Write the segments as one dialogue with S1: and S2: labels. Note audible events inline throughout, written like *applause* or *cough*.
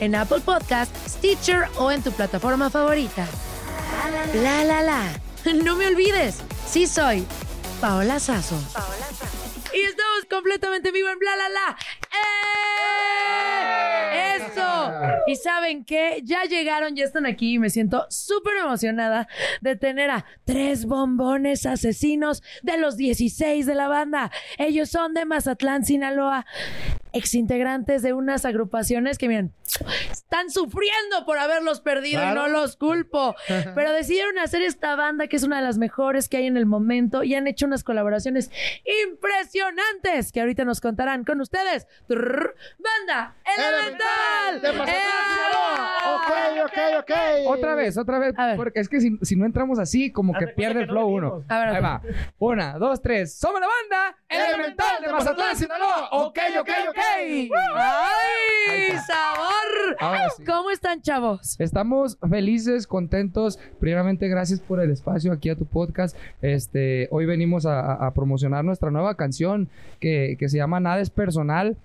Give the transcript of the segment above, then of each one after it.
S1: en Apple Podcast, Stitcher o en tu plataforma favorita. La la la. No me olvides, sí soy Paola Sazo. Y estamos completamente vivo en Bla La La. ¡Eh! ¡Eso! Y saben qué, ya llegaron, ya están aquí y me siento súper emocionada de tener a tres bombones asesinos de los 16 de la banda. Ellos son de Mazatlán, Sinaloa, exintegrantes de unas agrupaciones que, miren, están sufriendo por haberlos perdido y no los culpo. *laughs* Pero decidieron hacer esta banda que es una de las mejores que hay en el momento y han hecho unas colaboraciones impresionantes que ahorita nos contarán con ustedes. Trrr, banda Elemental. ¡Eh!
S2: Ok, ok, ok. Otra vez, otra vez.
S1: A ver.
S2: Porque es que si, si no entramos así, como que pierde el flow uno.
S1: A ver,
S2: Ahí va. Una, dos, tres. ¡Somos la banda! Elemental de Mazatlán, Sinaloa. Ok, ok, ok.
S1: ¡Ay, sabor!
S2: Ahora sí.
S1: ¿Cómo están, chavos?
S2: Estamos felices, contentos. Primeramente, gracias por el espacio aquí a tu podcast. Este, hoy venimos a promocionar nuestra nueva canción que, que se llama Nada es personal.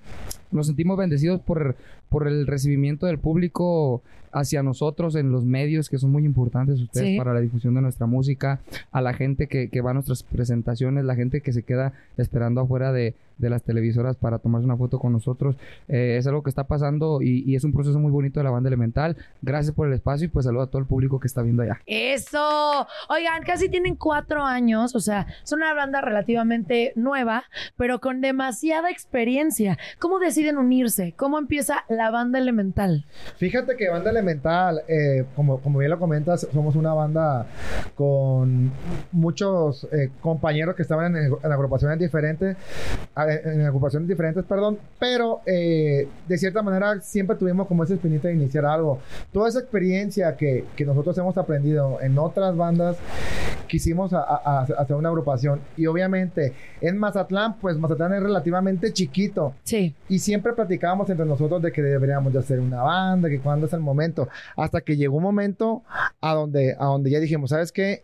S2: Nos sentimos bendecidos por, por el recibimiento del público hacia nosotros en los medios que son muy importantes ustedes
S1: Sí.
S2: para la difusión de nuestra música, a la gente que, que va a nuestras presentaciones, la gente que se queda esperando afuera de, de las televisoras para tomarse una foto con nosotros. Eh, es algo que está pasando y, y es un proceso muy bonito de la banda elemental. Gracias por el espacio y pues saludo a todo el público que está viendo allá.
S1: Eso. Oigan, casi tienen cuatro años, o sea, son una banda relativamente nueva, pero con demasiada experiencia. ¿Cómo deciden unirse? ¿Cómo empieza la banda elemental?
S3: Fíjate que Banda Elemental, eh, como, como bien lo comentas, somos una banda con muchos eh, compañeros que estaban en, en agrupaciones diferentes, en agrupaciones diferentes, perdón, pero eh, de cierta manera siempre tuvimos como esa espinita de iniciar algo. Toda esa experiencia que, que nosotros hemos aprendido en otras bandas, quisimos a- a- a hacer una agrupación. Y obviamente en Mazatlán, pues Mazatlán es relativamente chiquito.
S1: Sí.
S3: Y siempre platicábamos entre nosotros de que deberíamos de hacer una banda, que cuándo es el momento. Hasta que llegó un momento a donde, a donde ya dijimos, ¿sabes qué?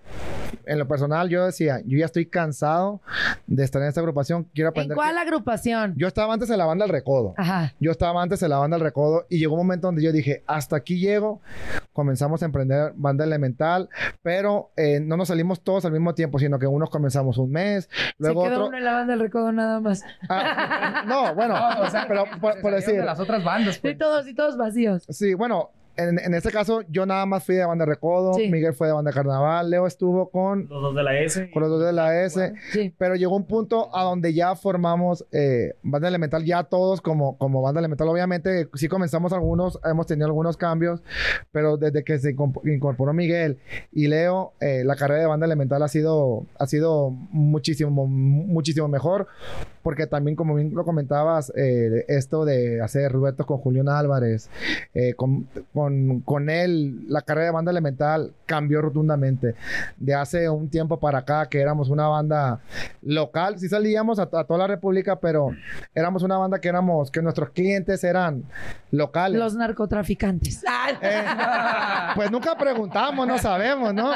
S3: En lo personal yo decía, yo ya estoy cansado de estar en esta agrupación, quiero
S1: ¿En
S3: aprender.
S1: cuál
S3: que-
S1: agrupación?
S3: Yo estaba antes en la banda El Recodo.
S1: Ajá.
S3: Yo estaba antes en la banda El Recodo y llegó un momento donde yo dije, hasta aquí llego. Comenzamos a emprender banda elemental, pero eh, no nos salimos todos al mismo tiempo, sino que unos comenzamos un mes, luego
S1: Se quedó
S3: otro...
S1: uno en la banda del recodo nada más.
S3: Ah, no, bueno, *laughs* pero por, por decir...
S2: de las otras bandas. Pues.
S1: Y todos, y todos vacíos.
S3: Sí, bueno, en, en este caso, yo nada más fui de banda Recodo,
S1: Sí.
S3: Miguel fue de banda Carnaval, Leo estuvo con,
S4: Los dos de la S.
S3: con los dos de la S.
S1: Sí.
S3: Pero llegó un punto a donde ya formamos eh, banda elemental, ya todos como, como banda elemental. Obviamente, sí comenzamos algunos, hemos tenido algunos cambios, pero desde que se incorporó Miguel y Leo, eh, la carrera de banda elemental ha sido, ha sido muchísimo, muchísimo mejor. Porque también, como bien lo comentabas, eh, esto de hacer duetos con Julián Álvarez, eh, con, con, con él, la carrera de banda elemental cambió rotundamente. De hace un tiempo para acá, que éramos una banda local, sí salíamos a, a toda la República, pero éramos una banda que éramos, que nuestros clientes eran locales.
S1: Los narcotraficantes.
S3: Eh, pues nunca preguntamos, no sabemos, ¿no?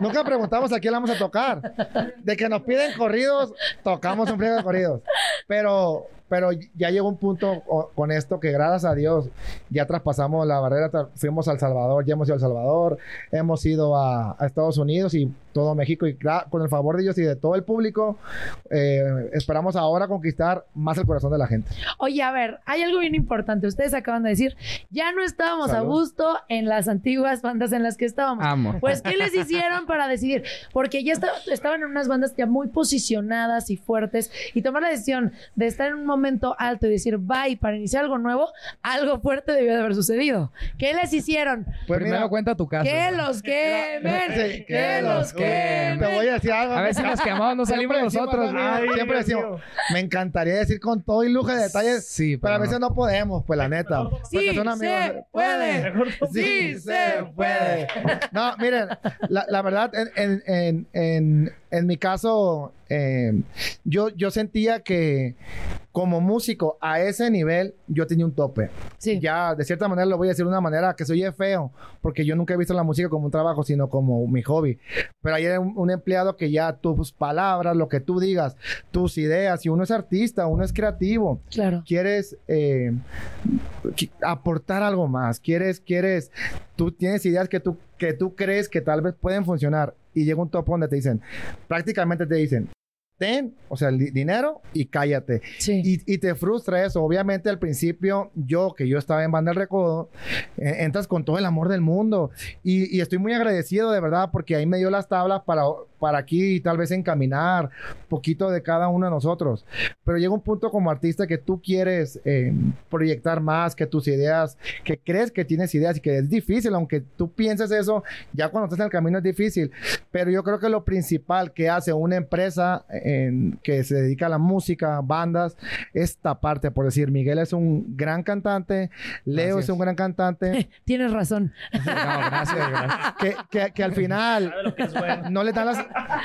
S3: Nunca preguntamos a quién vamos a tocar. De que nos piden corridos, tocamos un pliego de corridos. Pero, pero ya llegó un punto con esto que gracias a Dios ya traspasamos la barrera, fuimos a El Salvador, ya hemos ido a El Salvador, hemos ido a, a Estados Unidos y todo México y con el favor de Dios y de todo el público, eh, esperamos ahora conquistar más el corazón de la gente.
S1: Oye, a ver, hay algo bien importante. Ustedes acaban de decir, ya no estábamos a gusto en las antiguas bandas en las que estábamos.
S2: Amo.
S1: Pues, ¿qué les hicieron para decidir? Porque ya esta- estaban en unas bandas ya muy posicionadas y fuertes y tomar la decisión de estar en un momento alto y decir bye para iniciar algo nuevo, algo fuerte debió de haber sucedido. ¿Qué les hicieron?
S3: Pues
S2: Primero
S3: mira,
S2: cuenta tu caso.
S1: Que los quemen,
S3: Sí,
S1: que los
S3: Te
S1: quemen.
S3: voy a decir algo.
S2: A ver si nos quemamos, no salimos nosotros.
S4: Ay,
S3: siempre decimos, me encantaría decir con todo y lujo de detalles,
S2: Sí,
S3: pero a veces no podemos, pues la neta.
S1: Sí
S3: son amigos.
S1: se puede. Sí se puede.
S3: No, miren, la, la verdad, en, en, en, en, en mi caso, eh, yo, yo sentía que como músico a ese nivel, yo tenía un tope.
S1: Sí.
S3: Ya, de cierta manera, lo voy a decir de una manera que se oye feo, porque yo nunca he visto la música como un trabajo, sino como mi hobby. Pero ahí hay un, un empleado que ya tus palabras, lo que tú digas, tus ideas, y uno es artista, uno es creativo,
S1: Claro.
S3: quieres eh, aportar algo más, quieres, quieres, tú tienes ideas que tú, que tú crees que tal vez pueden funcionar y llega un topo donde te dicen, prácticamente te dicen, ten, o sea, el di- dinero y cállate.
S1: Sí.
S3: Y, y te frustra eso. Obviamente al principio, yo que yo estaba en Banda El Recodo, eh, entras con todo el amor del mundo. Y, y estoy muy agradecido de verdad porque ahí me dio las tablas para, para aquí tal vez encaminar poquito de cada uno de nosotros. Pero llega un punto como artista que tú quieres eh, proyectar más, que tus ideas, que crees que tienes ideas y que es difícil, aunque tú pienses eso, ya cuando estás en el camino es difícil. Pero yo creo que lo principal que hace una empresa en- que se dedica a la música, bandas, esta parte, por decir, Miguel es un gran cantante, Leo
S2: Gracias.
S3: es un gran cantante, *laughs*
S1: Tienes razón.
S2: No, gracias, gracias.
S3: que, que- que al final
S4: bueno.
S3: no le dan las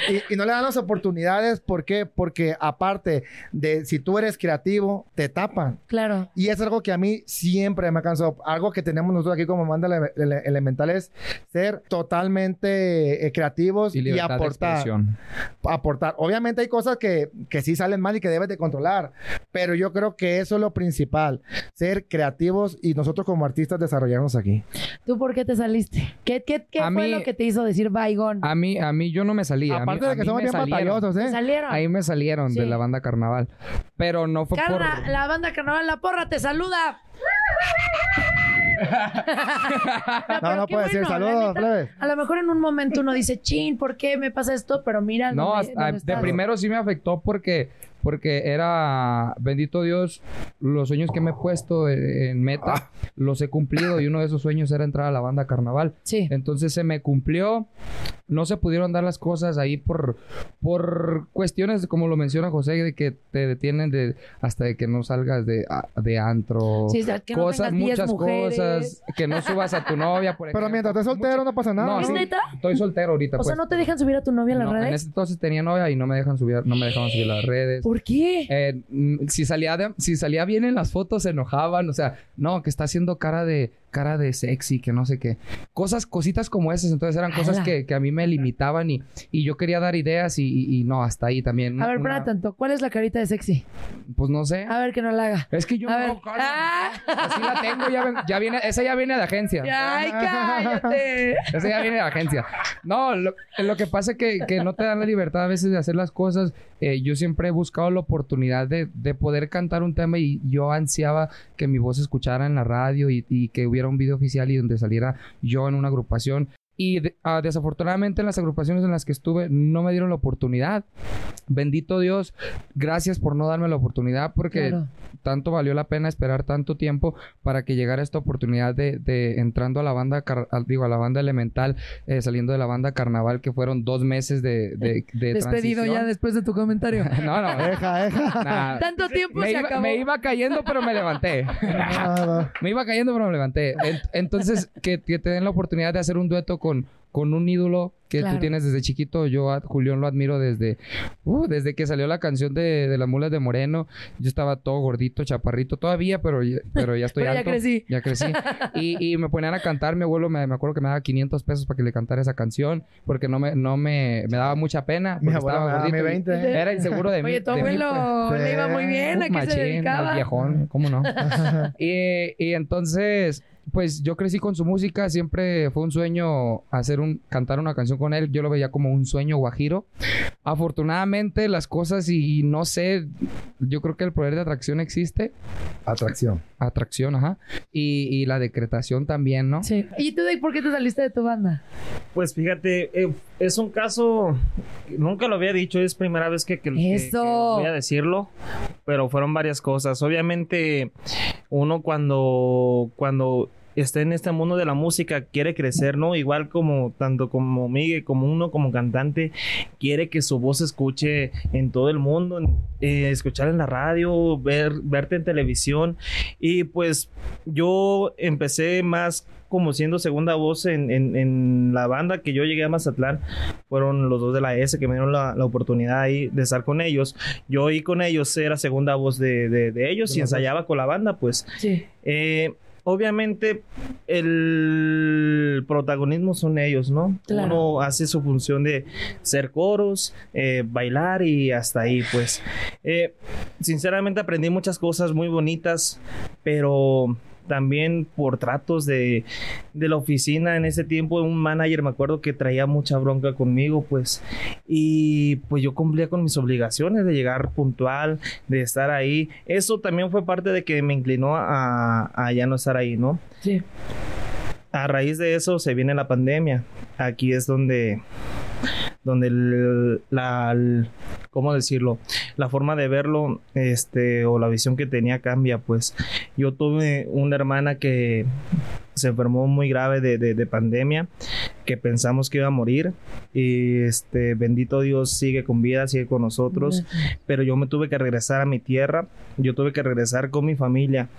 S3: y, y no le dan las oportunidades, ¿por qué? Porque aparte de si tú eres creativo, te tapan.
S1: Claro.
S3: Y es algo que a mí siempre me ha cansado. Algo que tenemos nosotros aquí como banda ele- ele- elemental es ser totalmente eh, creativos
S2: Y
S3: y, aportar. aportar. Obviamente hay cosas que, que sí salen mal y que debes de controlar, pero yo creo que eso es lo principal, ser creativos y nosotros como artistas desarrollarnos aquí.
S1: ¿Tú por qué te saliste? ¿Qué, qué, qué fue
S2: mí-
S1: lo que te hizo decir bygone?
S2: A mí, a mí yo no me salí. a mí-
S3: Aparte
S2: a
S3: de que
S2: mí
S3: somos bien batallosos,
S1: ¿Te
S3: ¿eh?
S1: salieron?
S2: Ahí me salieron
S1: Sí.
S2: de la banda Carnaval. Pero no fue
S1: Carna,
S2: por...
S1: la banda Carnaval La Porra te saluda. *laughs*
S3: No, no puede decir
S1: bueno,
S3: saludos, plebes.
S1: A lo mejor en un momento uno dice, chin, ¿por qué me pasa esto? Pero mira,
S2: No, hasta-
S1: dónde
S2: de primero sí me afectó porque, porque era, bendito Dios, los sueños que me he puesto en, en meta, los he cumplido y uno de esos sueños era entrar a la banda Carnaval.
S1: Sí.
S2: Entonces se me cumplió, no se pudieron dar las cosas ahí por, por cuestiones, como lo menciona José, de que te detienen de, hasta de que no salgas de, a- de antro.
S1: Sí, o sea, que no
S2: cosas,
S1: tengas 10
S2: muchas
S1: mujeres.
S2: cosas, que no subas a tu novia, por
S3: Pero
S2: ejemplo.
S3: mientras estés soltero no pasa nada.
S2: No,
S1: ¿Es
S2: sí,
S1: neta?
S2: estoy soltero ahorita.
S1: O sea,
S2: pues.
S1: ¿no te dejan subir a tu novia a las
S2: No, en
S1: redes?
S2: ese entonces tenía novia y no me dejan subir, no me dejaban subir a las redes.
S1: ¿Por qué?
S2: Eh, mm, si salía si salía bien en las fotos se enojaban, o sea, no, que está haciendo cara de cara de sexy, que no sé qué. Cosas, cositas como esas, entonces eran cosas que, que a mí me limitaban y, y yo quería dar ideas y, y- y no, hasta ahí también.
S1: A ver,
S2: Una-
S1: espera tanto. ¿Cuál es la carita de sexy?
S2: Pues no sé.
S1: A ver que no la haga.
S2: Es que yo
S1: A
S2: no
S1: ver.
S2: cara.
S1: ¡Ah!
S2: Así la tengo, ya, ven- ya viene, esa ya viene de agencia.
S1: ¡Ay, cállate! *laughs*
S2: Esa ya viene de agencia. No, lo, lo que pasa es que, que no te dan la libertad a veces de hacer las cosas. Eh, yo siempre he buscado la oportunidad de, de poder cantar un tema y yo ansiaba que mi voz se escuchara en la radio y, y que hubiera un video oficial y donde saliera yo en una agrupación. Y de- ah, desafortunadamente en las agrupaciones en las que estuve no me dieron la oportunidad. Bendito Dios, gracias por no darme la oportunidad porque
S1: Claro.
S2: tanto valió la pena esperar tanto tiempo para que llegara esta oportunidad de, de entrando a la banda, car- al- digo, a la banda elemental, eh, saliendo de la banda carnaval, que fueron dos meses de, de, de
S1: Despedido ya
S2: transición.
S1: después de tu comentario. *laughs*
S2: No, no.
S3: Deja, deja.
S2: Nah,
S1: Tanto tiempo
S2: me,
S1: se
S2: iba,
S1: acabó.
S2: me iba cayendo, pero me levanté. *laughs* Me iba cayendo, pero me levanté. En- Entonces, que, que te den la oportunidad de hacer un dueto con, con un ídolo que
S1: Claro.
S2: tú tienes desde chiquito. Yo a Julián lo admiro desde, uh, desde que salió la canción de, de las mulas de Moreno. Yo estaba todo gordito, chaparrito todavía, pero, ya- pero ya *laughs* estoy
S1: Pero ya
S2: alto.
S1: crecí.
S2: Ya crecí. *laughs* Y, y me ponían a cantar. Mi abuelo me, me acuerdo que me daba 500 pesos para que le cantara esa canción porque no me, no me, me daba mucha pena.
S3: Mi abuelo
S2: estaba
S3: me daba mi
S2: gordito y
S3: 20.
S2: Era inseguro de *laughs* mí.
S1: Oye, tu
S2: de mí, pues.
S1: abuelo le iba muy bien. ¿A
S2: Uh,
S1: qué se
S2: machín,
S1: dedicaba?
S2: viejón, ¿cómo no? y, y entonces, pues yo crecí con su música, siempre fue un sueño hacer un, cantar una canción con él, yo lo veía como un sueño guajiro. Afortunadamente las cosas y no sé, yo creo que el poder de atracción existe,
S3: Atracción.
S2: atracción, ajá, y, y la decretación también, ¿no?
S1: Sí. ¿Y tú, Dave, por qué te saliste de tu banda?
S4: Pues fíjate, eh, es un caso, nunca lo había dicho, es primera vez que, que-
S1: Eso.
S4: que voy a decirlo, pero fueron varias cosas. Obviamente, uno cuando, cuando está en este mundo de la música quiere crecer, ¿no? Igual como tanto como Miguel, como uno como cantante, quiere que su voz se escuche en todo el mundo, eh, escuchar en la radio, ver, verte en televisión. Y pues yo empecé más como siendo segunda voz en, en- en la banda que yo llegué a Mazatlán. Fueron los dos de la S que me dieron la, la oportunidad ahí de estar con ellos. Yo y con ellos era segunda voz de, de- de ellos y ensayaba con la banda, pues.
S1: Sí.
S4: Eh, obviamente el protagonismo son ellos, ¿no?
S1: Claro.
S4: Uno hace su función de ser coros, eh, bailar y hasta ahí, pues. Eh, sinceramente aprendí muchas cosas muy bonitas, pero también por tratos de, de la oficina en ese tiempo un manager me acuerdo que traía mucha bronca conmigo pues y pues yo cumplía con mis obligaciones de llegar puntual de estar ahí eso también fue parte de que me inclinó a, a ya no estar ahí no
S1: Sí.
S4: a raíz de eso se viene la pandemia. Aquí es donde, donde el- la, el- ¿cómo decirlo? La forma de verlo, este, o la visión que tenía cambia, pues. Yo tuve una hermana que se enfermó muy grave de, de- de pandemia, que pensamos que iba a morir, y este, bendito Dios sigue con vida, sigue con nosotros, pero yo me tuve que regresar a mi tierra, yo tuve que regresar con mi familia,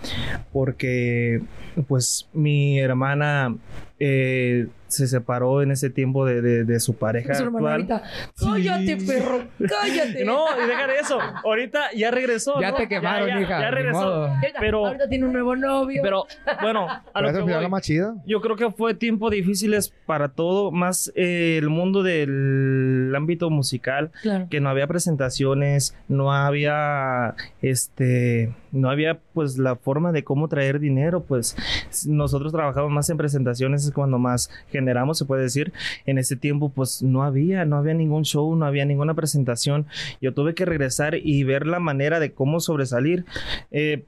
S4: porque pues mi hermana eh, se separó en ese tiempo de, de- de su pareja
S1: Su hermano
S4: actual.
S1: ahorita. Cállate, perro. Cállate. *laughs*
S4: No, y deja de eso. Ahorita ya regresó.
S2: Ya
S4: ¿no?
S2: te quemaron,
S4: ya,
S2: hija,
S4: Ya regresó. Pero,
S1: ahorita tiene un nuevo novio.
S4: pero bueno, a
S3: Pero
S4: lo que voy.
S3: más chido.
S4: Yo creo que fue tiempo difíciles para todo, más eh, el mundo del ámbito musical,
S1: Claro.
S4: que no había presentaciones, no había este, no había pues la forma de cómo traer dinero, pues nosotros trabajamos más en presentaciones, es cuando más generamos, se puede decir. En ese tiempo pues no había, no había ningún show, no había ninguna presentación. Yo tuve que regresar y ver la manera de cómo sobresalir. Eh,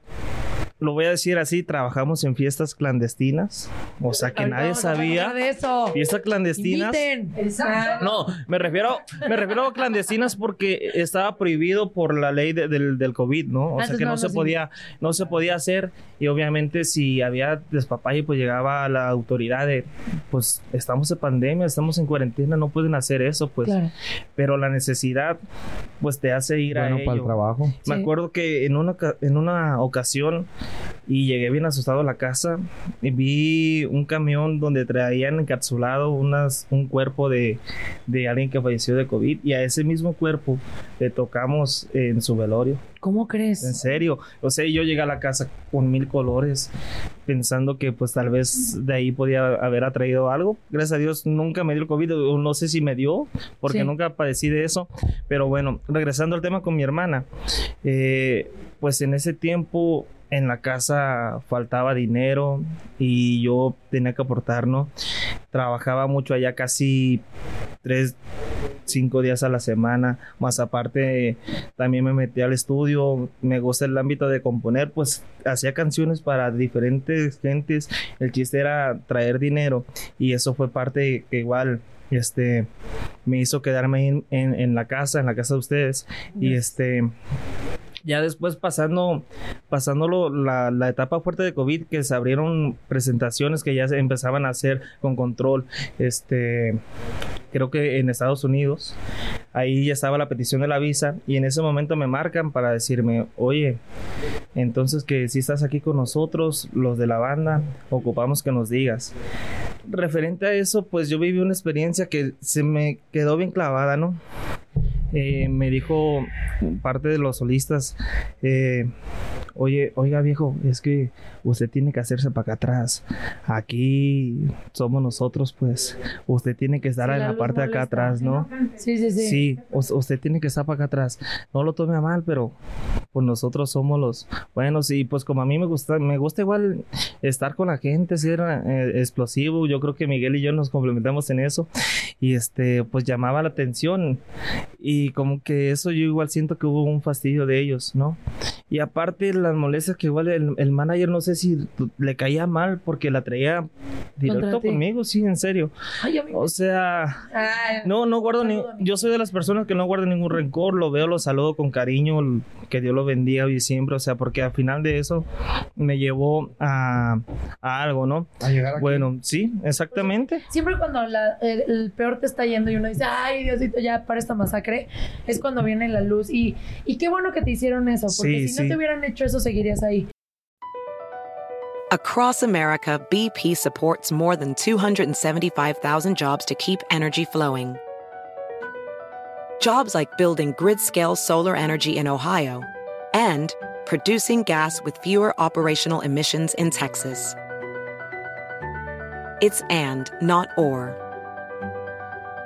S4: lo voy a decir así, trabajamos en fiestas clandestinas, o sea que
S1: Ahorita
S4: nadie
S1: a
S4: sabía.
S1: de eso.
S4: Fiestas clandestinas.
S1: Exacto.
S4: No, me refiero, me refiero a clandestinas porque estaba prohibido por la ley de- del, del COVID, ¿no? O sea que
S1: no,
S4: no,
S1: no,
S4: se
S1: sí.
S4: podía, no se podía hacer y obviamente si había despapalle pues llegaba la autoridad de, pues estamos en pandemia, estamos en cuarentena, no pueden hacer eso, pues.
S1: Claro.
S4: Pero la necesidad pues te hace ir
S2: Bueno,
S4: a
S2: para el
S4: ello.
S2: trabajo.
S4: Me
S1: Sí.
S4: acuerdo que en una, en una ocasión y llegué bien asustado a la casa y vi un camión donde traían encapsulado unas, un cuerpo de, de alguien que falleció de COVID y a ese mismo cuerpo le tocamos en su velorio.
S1: ¿Cómo
S4: En
S1: crees?
S4: serio. O sea, yo llegué a la casa con mil colores pensando que pues tal vez de ahí podía haber atraído algo. Gracias a Dios nunca me dio el COVID no sé si me dio porque
S1: Sí.
S4: nunca padecí de eso. Pero bueno, regresando al tema con mi hermana. eh, pues en ese tiempo en la casa faltaba dinero y yo tenía que aportar, ¿no? Trabajaba mucho allá casi tres, cinco días a la semana, más aparte también me metí al estudio, me gusta el ámbito de componer, pues hacía canciones para diferentes gentes, el chiste era traer dinero y eso fue parte que igual este me hizo quedarme en, en, en la casa, en la casa de ustedes. Y este ya después pasando, pasándolo la, la, etapa fuerte de COVID, que se abrieron presentaciones que ya se empezaban a hacer con control, este, creo que en Estados Unidos, ahí ya estaba la petición de la visa y en ese momento me marcan para decirme, oye, entonces que si estás aquí con nosotros, los de la banda, ocupamos que nos digas. Referente a eso, pues yo viví una experiencia que se me quedó bien clavada, ¿no? Eh, me dijo parte de los solistas, eh, oye, oiga viejo, es que usted tiene que hacerse para acá atrás. Aquí somos nosotros, pues. Usted tiene que estar
S1: Sí,
S4: en
S1: la
S4: parte de acá atrás, ¿no?
S1: Sí, sí, sí.
S4: Sí, us- usted tiene que estar para acá atrás. No lo tome a mal, pero pues nosotros somos los buenos y pues como a mí me gusta, me gusta igual estar con la gente, ser eh, explosivo. Yo creo que Miguel y yo nos complementamos en eso y este pues llamaba la atención y como que eso yo igual siento que hubo un fastidio de ellos, ¿no? Y aparte las molestias que igual el, el manager no sé si le caía mal porque la traía directo conmigo, sí, en serio.
S1: Ay, amigo.
S4: O sea,
S1: Ay,
S4: no, no guardo ni. Yo soy de las personas que no guardo ningún rencor. Lo veo, lo saludo con cariño. Que Dios lo bendiga hoy y siempre. O sea, porque al final de eso me llevó a, a algo, ¿no?
S3: A llegar aquí.
S4: Bueno, sí, exactamente.
S1: Siempre cuando la- el, el peor te está yendo y uno dice, ay, Diosito, ya para esta masacre, es cuando viene la luz. Y, y qué bueno que te hicieron eso, porque
S4: Sí,
S1: si no
S4: sí.
S1: te hubieran hecho eso, seguirías ahí.
S5: Across America, BP supports more than 275,000 jobs to keep energy flowing. Jobs like building grid scale solar energy in Ohio and producing gas with fewer operational emissions in Texas. It's and, not or.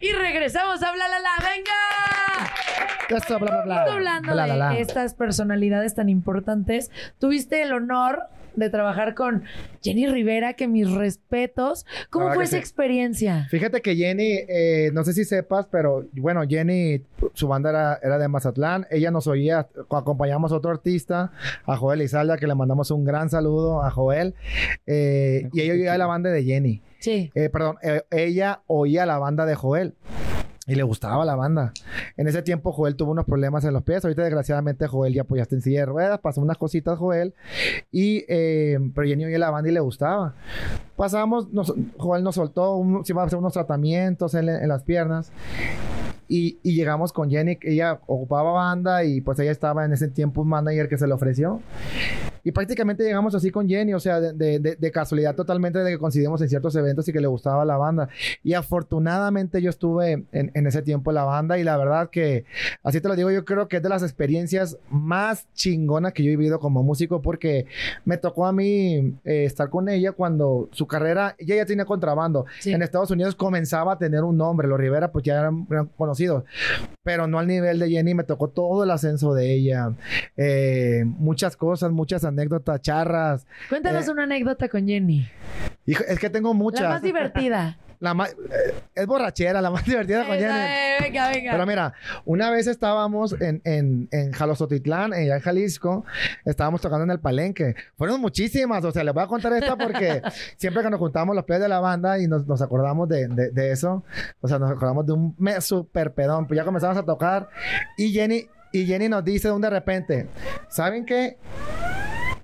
S1: Y regresamos a Bla La La, venga.
S3: Esto, bla, bla, bla.
S1: Hablando
S3: Bla,
S1: de
S3: bla, bla.
S1: estas personalidades tan importantes, tuviste el honor de trabajar con Jenny Rivera, que mis respetos. ¿Cómo fue esa
S3: sí.
S1: experiencia?
S3: Fíjate que Jenny, eh, no sé si sepas, pero bueno, Jenny, su banda era, era de Mazatlán. Ella nos oía, acompañamos a otro artista, a Joel Izalda, que le mandamos un gran saludo a Joel. Eh, y ella oía la banda de Jenny.
S1: Sí.
S3: Eh, perdón, eh, ella oía la banda de Joel. Y le gustaba la banda. En ese tiempo Joel tuvo unos problemas en los pies. Ahorita desgraciadamente Joel ya apoyaste en silla de ruedas. Pasó unas cositas Joel. Y, eh, pero Jenny oía la banda y le gustaba. Pasamos, nos- Joel nos soltó, un, se iba a hacer unos tratamientos en, en las piernas. Y, y llegamos con Jenny, ella ocupaba banda y pues ella estaba en ese tiempo un manager que se le ofreció. Y prácticamente llegamos así con Jenny, o sea, de, de- de- casualidad totalmente de que coincidimos en ciertos eventos y que le gustaba la banda. Y afortunadamente yo estuve en, en ese tiempo en la banda y la verdad que, así te lo digo, yo creo que es de las experiencias más chingonas que yo he vivido como músico porque me tocó a mí eh, estar con ella cuando su carrera, ella ya tenía contrabando.
S1: Sí.
S3: En Estados Unidos comenzaba a tener un nombre, los Rivera pues ya eran, eran conocidos, pero no al nivel de Jenny, me tocó todo el ascenso de ella, Eh, muchas cosas, muchas anécdotas, charras.
S1: Cuéntanos
S3: Eh,
S1: una anécdota con Jenny.
S3: Hijo, es que tengo muchas.
S1: La más divertida. *laughs*
S3: La más- eh, es borrachera, la más divertida con Jenny.
S1: Eh, venga, venga.
S3: Pero mira, una vez estábamos en, en, en Jalostotitlán, allá en Jalisco, estábamos tocando en el palenque. Fueron muchísimas, o sea, les voy a contar esta porque *laughs* siempre que nos juntamos los pies de la banda y nos, nos acordamos de, de- de eso, o sea, nos acordamos de un me super pedón, pues ya comenzamos a tocar y Jenny, y Jenny nos dice de un de repente, ¿saben qué?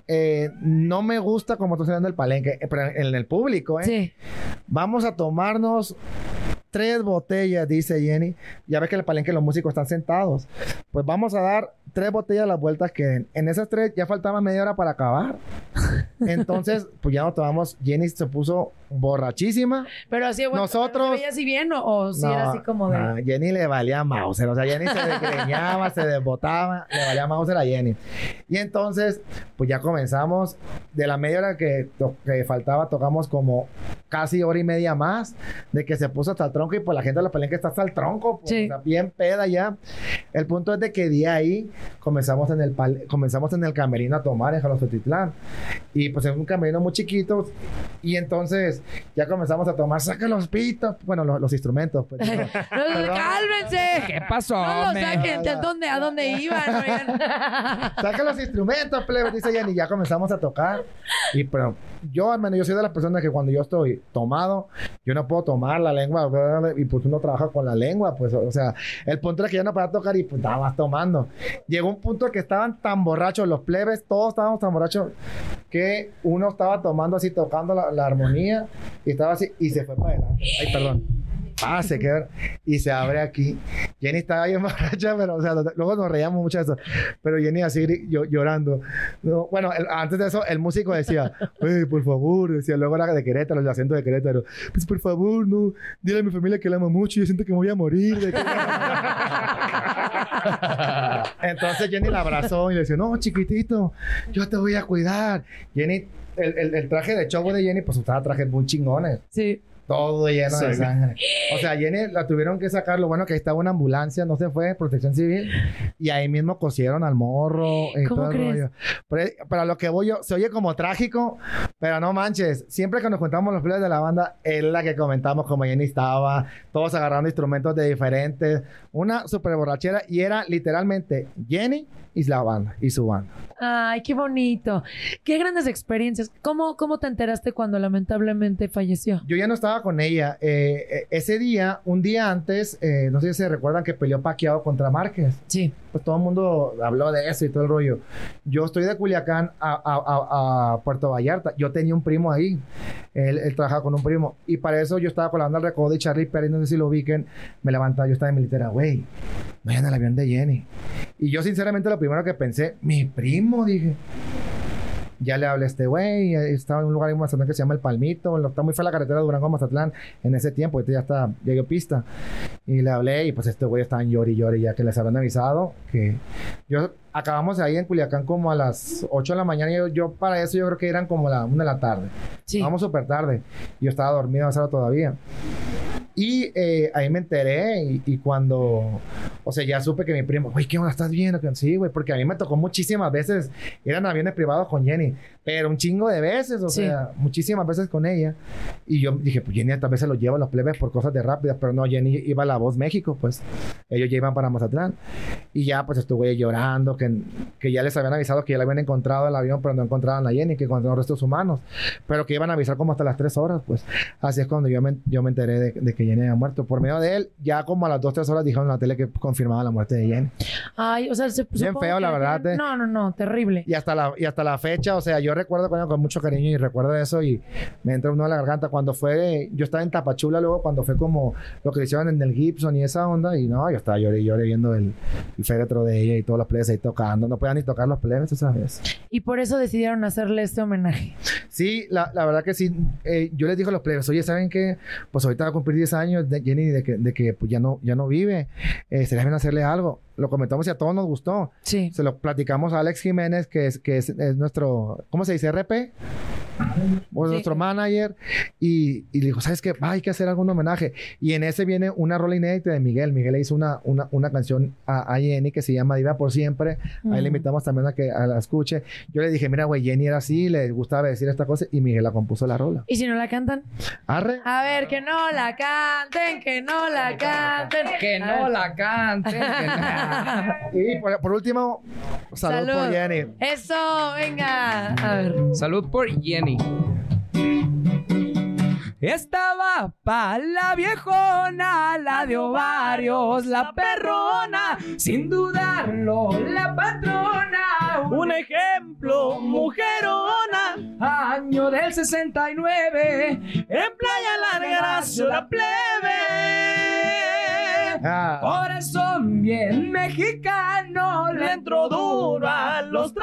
S3: Eh, no me gusta como estoy haciendo el palenque, eh, pero en el público, ¿eh?
S1: Sí.
S3: Vamos a tomarnos tres botellas, dice Jenny. Ya ves que el palenque los músicos están sentados. Pues vamos a dar tres botellas las vueltas que en esas tres ya faltaba media hora para acabar. *laughs* Entonces, pues ya nos tomamos. Jenny se puso borrachísima.
S1: Pero así, bueno,
S3: Nosotros-
S1: ¿se veía así bien o, o si era así como de...
S3: no, Jenny le valía Mauser. O sea, Jenny se desgreñaba, se desbotaba, le valía Mauser a Jenny. Y entonces, pues ya comenzamos. De la media hora que, que faltaba, tocamos como casi hora y media más. De que se puso hasta el tronco y pues la gente de la palenque está hasta el tronco. pues,
S1: Sí.
S3: o sea, bien peda ya. El punto es de que de ahí comenzamos en el pal- comenzamos en el camerino a tomar en Jalostotitlán. Y pues es un camerino muy chiquito. Y entonces ya comenzamos a tomar, saca los pitos. Bueno, los, los instrumentos. Pues. *laughs*
S1: No, ¡Cálmense!
S2: ¿Qué pasó,
S1: No
S2: men?
S1: saquen. ¿A dónde, ¿A dónde iban? *laughs*
S3: Saca los instrumentos, plebe, dice Jenny. Ya comenzamos a tocar. Y pero yo, al menos, yo soy de las personas que cuando yo estoy tomado, yo no puedo tomar la lengua. Y pues uno trabaja con la lengua, pues, o sea, el punto era que yo no podía tocar y pues estaba más tomando. Llegó un punto que estaban tan borrachos los plebes, todos estábamos tan borrachos que uno estaba tomando así, tocando la, la armonía y estaba así y se fue para adelante. Ay, perdón. Ah, se queda y se abre aquí. Jenny estaba bien *laughs* borracha, pero, o sea, luego nos reíamos mucho de eso. Pero Jenny así llo- llorando. No, bueno, antes de eso, el músico decía, "Ey, por favor, decía, luego era de Querétaro, el acento de Querétaro. Pues por favor, no, dile a mi familia que la amo mucho, yo siento que me voy a morir. que-". *laughs* Entonces Jenny la abrazó y le decía, no, chiquitito, yo te voy a cuidar. Jenny, el, el- traje de show de Jenny, pues usaba trajes muy chingones.
S1: Sí.
S3: Todo lleno de sangre. O sea, Jenny la tuvieron que sacar. Lo bueno que ahí estaba una ambulancia, no se fue, protección civil. Y ahí mismo cosieron al morro. y
S1: ¿Cómo
S3: todo el
S1: crees?
S3: rollo. Pero, pero a lo que voy yo, se oye como trágico, pero no manches. Siempre que nos juntamos los players de la banda, es la que comentamos como Jenny estaba, todos agarrando instrumentos de diferentes. Una super borrachera y era literalmente Jenny y la banda, y su banda.
S1: Ay, qué bonito. Qué grandes experiencias. ¿Cómo, cómo te enteraste cuando lamentablemente falleció?
S3: Yo ya no estaba con ella. Eh, eh, ese día, un día antes, eh, no sé si se recuerdan que peleó Paquiao contra Márquez.
S1: Sí.
S3: Pues todo el mundo habló de eso y todo el rollo. Yo estoy de Culiacán a, a- a- a Puerto Vallarta. Yo tenía un primo ahí. Él, él trabajaba con un primo. Y para eso yo estaba con la banda del recodo de Charlie Perry. No sé si lo ubiquen. Me levantaba. Yo estaba en militera. Güey, vayan al avión de Jenny. Y yo, sinceramente, lo primero que pensé, mi primo, dije. Ya le hablé a este güey, estaba en un lugar en Mazatlán que se llama El Palmito, está muy fea la carretera de Durango a Mazatlán en ese tiempo, ahorita ya está, ya dio pista. Y le hablé y pues este güey estaba en llori llori ya que les habían avisado que yo acabamos ahí en Culiacán como a las 8 de la mañana y yo, yo para eso yo creo que eran como la 1 de la tarde.
S1: Sí.
S3: Vamos súper tarde. Yo estaba dormido avanzado todavía. Y eh, ahí me enteré y, y cuando, o sea, ya supe que mi primo, güey, ¿qué onda? ¿Estás bien? Sí, güey, porque a mí me tocó muchísimas veces, eran aviones privados con Jenny, pero un chingo de veces, o
S1: Sí.
S3: sea, muchísimas veces con ella. Y yo dije, pues Jenny tal vez se lo lleva a los plebes por cosas de rápidas, pero no, Jenny iba a La Voz México, pues ellos ya iban para Mazatlán. Y ya pues estuve llorando, que, que ya les habían avisado que ya le habían encontrado el avión, pero no encontraban a Jenny, que encontraron restos humanos, pero que iban a avisar como hasta las 3 horas, pues así es cuando yo me, yo me enteré de, de que Jenny había muerto. Por medio de él, ya como a las 2, 3 horas dijeron en la tele que confirmaba la muerte de Jenny.
S1: Ay, o sea, se
S3: Bien feo, la verdad, eh.
S1: No, no, no, terrible.
S3: Y hasta la, y hasta la fecha, o sea, yo recuerdo con, con mucho cariño y recuerdo eso y me entra uno en la garganta. Cuando fue, yo estaba en Tapachula luego, cuando fue como lo que hicieron en el Gibson y esa onda, y no, yo estaba lloré, y lloré viendo el, el féretro de ella y todos los plebes ahí tocando. No podían ni tocar los plebes, tú sabes.
S1: Y por eso decidieron hacerle este homenaje.
S3: Sí, la, la verdad que sí. Eh, yo les dije a los plebes, oye, ¿saben qué? Pues ahorita va a cumplir 10 años de Jenny de que, de que pues, ya, no, ya no vive. Eh, sería bien hacerle algo. Lo comentamos y a todos nos gustó.
S1: Sí.
S3: Se lo platicamos a Alex Jiménez, que es, que es, es nuestro, ¿cómo se dice? RP. O
S1: Sí.
S3: nuestro manager. Y, y le dijo, ¿sabes qué? Va, hay que hacer algún homenaje. Y en ese viene una rola inédita de Miguel. Miguel le hizo una, una, una canción a, a Jenny que se llama Diva por Siempre. Ahí le invitamos también a que a la escuche. Yo le dije, mira, güey, Jenny era así, le gustaba decir esta cosa. Y Miguel la compuso la rola.
S1: ¿Y si no la cantan?
S3: Arre.
S1: A ver, que no la canten, que no la canten.
S2: Que no la canten. que no- *laughs*
S3: Y por, por último, salud, por Jenny.
S1: Eso, venga. A ver.
S2: Salud por Jenny. Estaba pa' la viejona, la de ovarios, la perrona, sin dudarlo, la patrona.
S4: Un ejemplo, mujerona,
S2: Año del 69,
S4: en Playa Larga nació la plebe.
S3: Ah.
S2: Corazón bien mexicano, le entró duro a los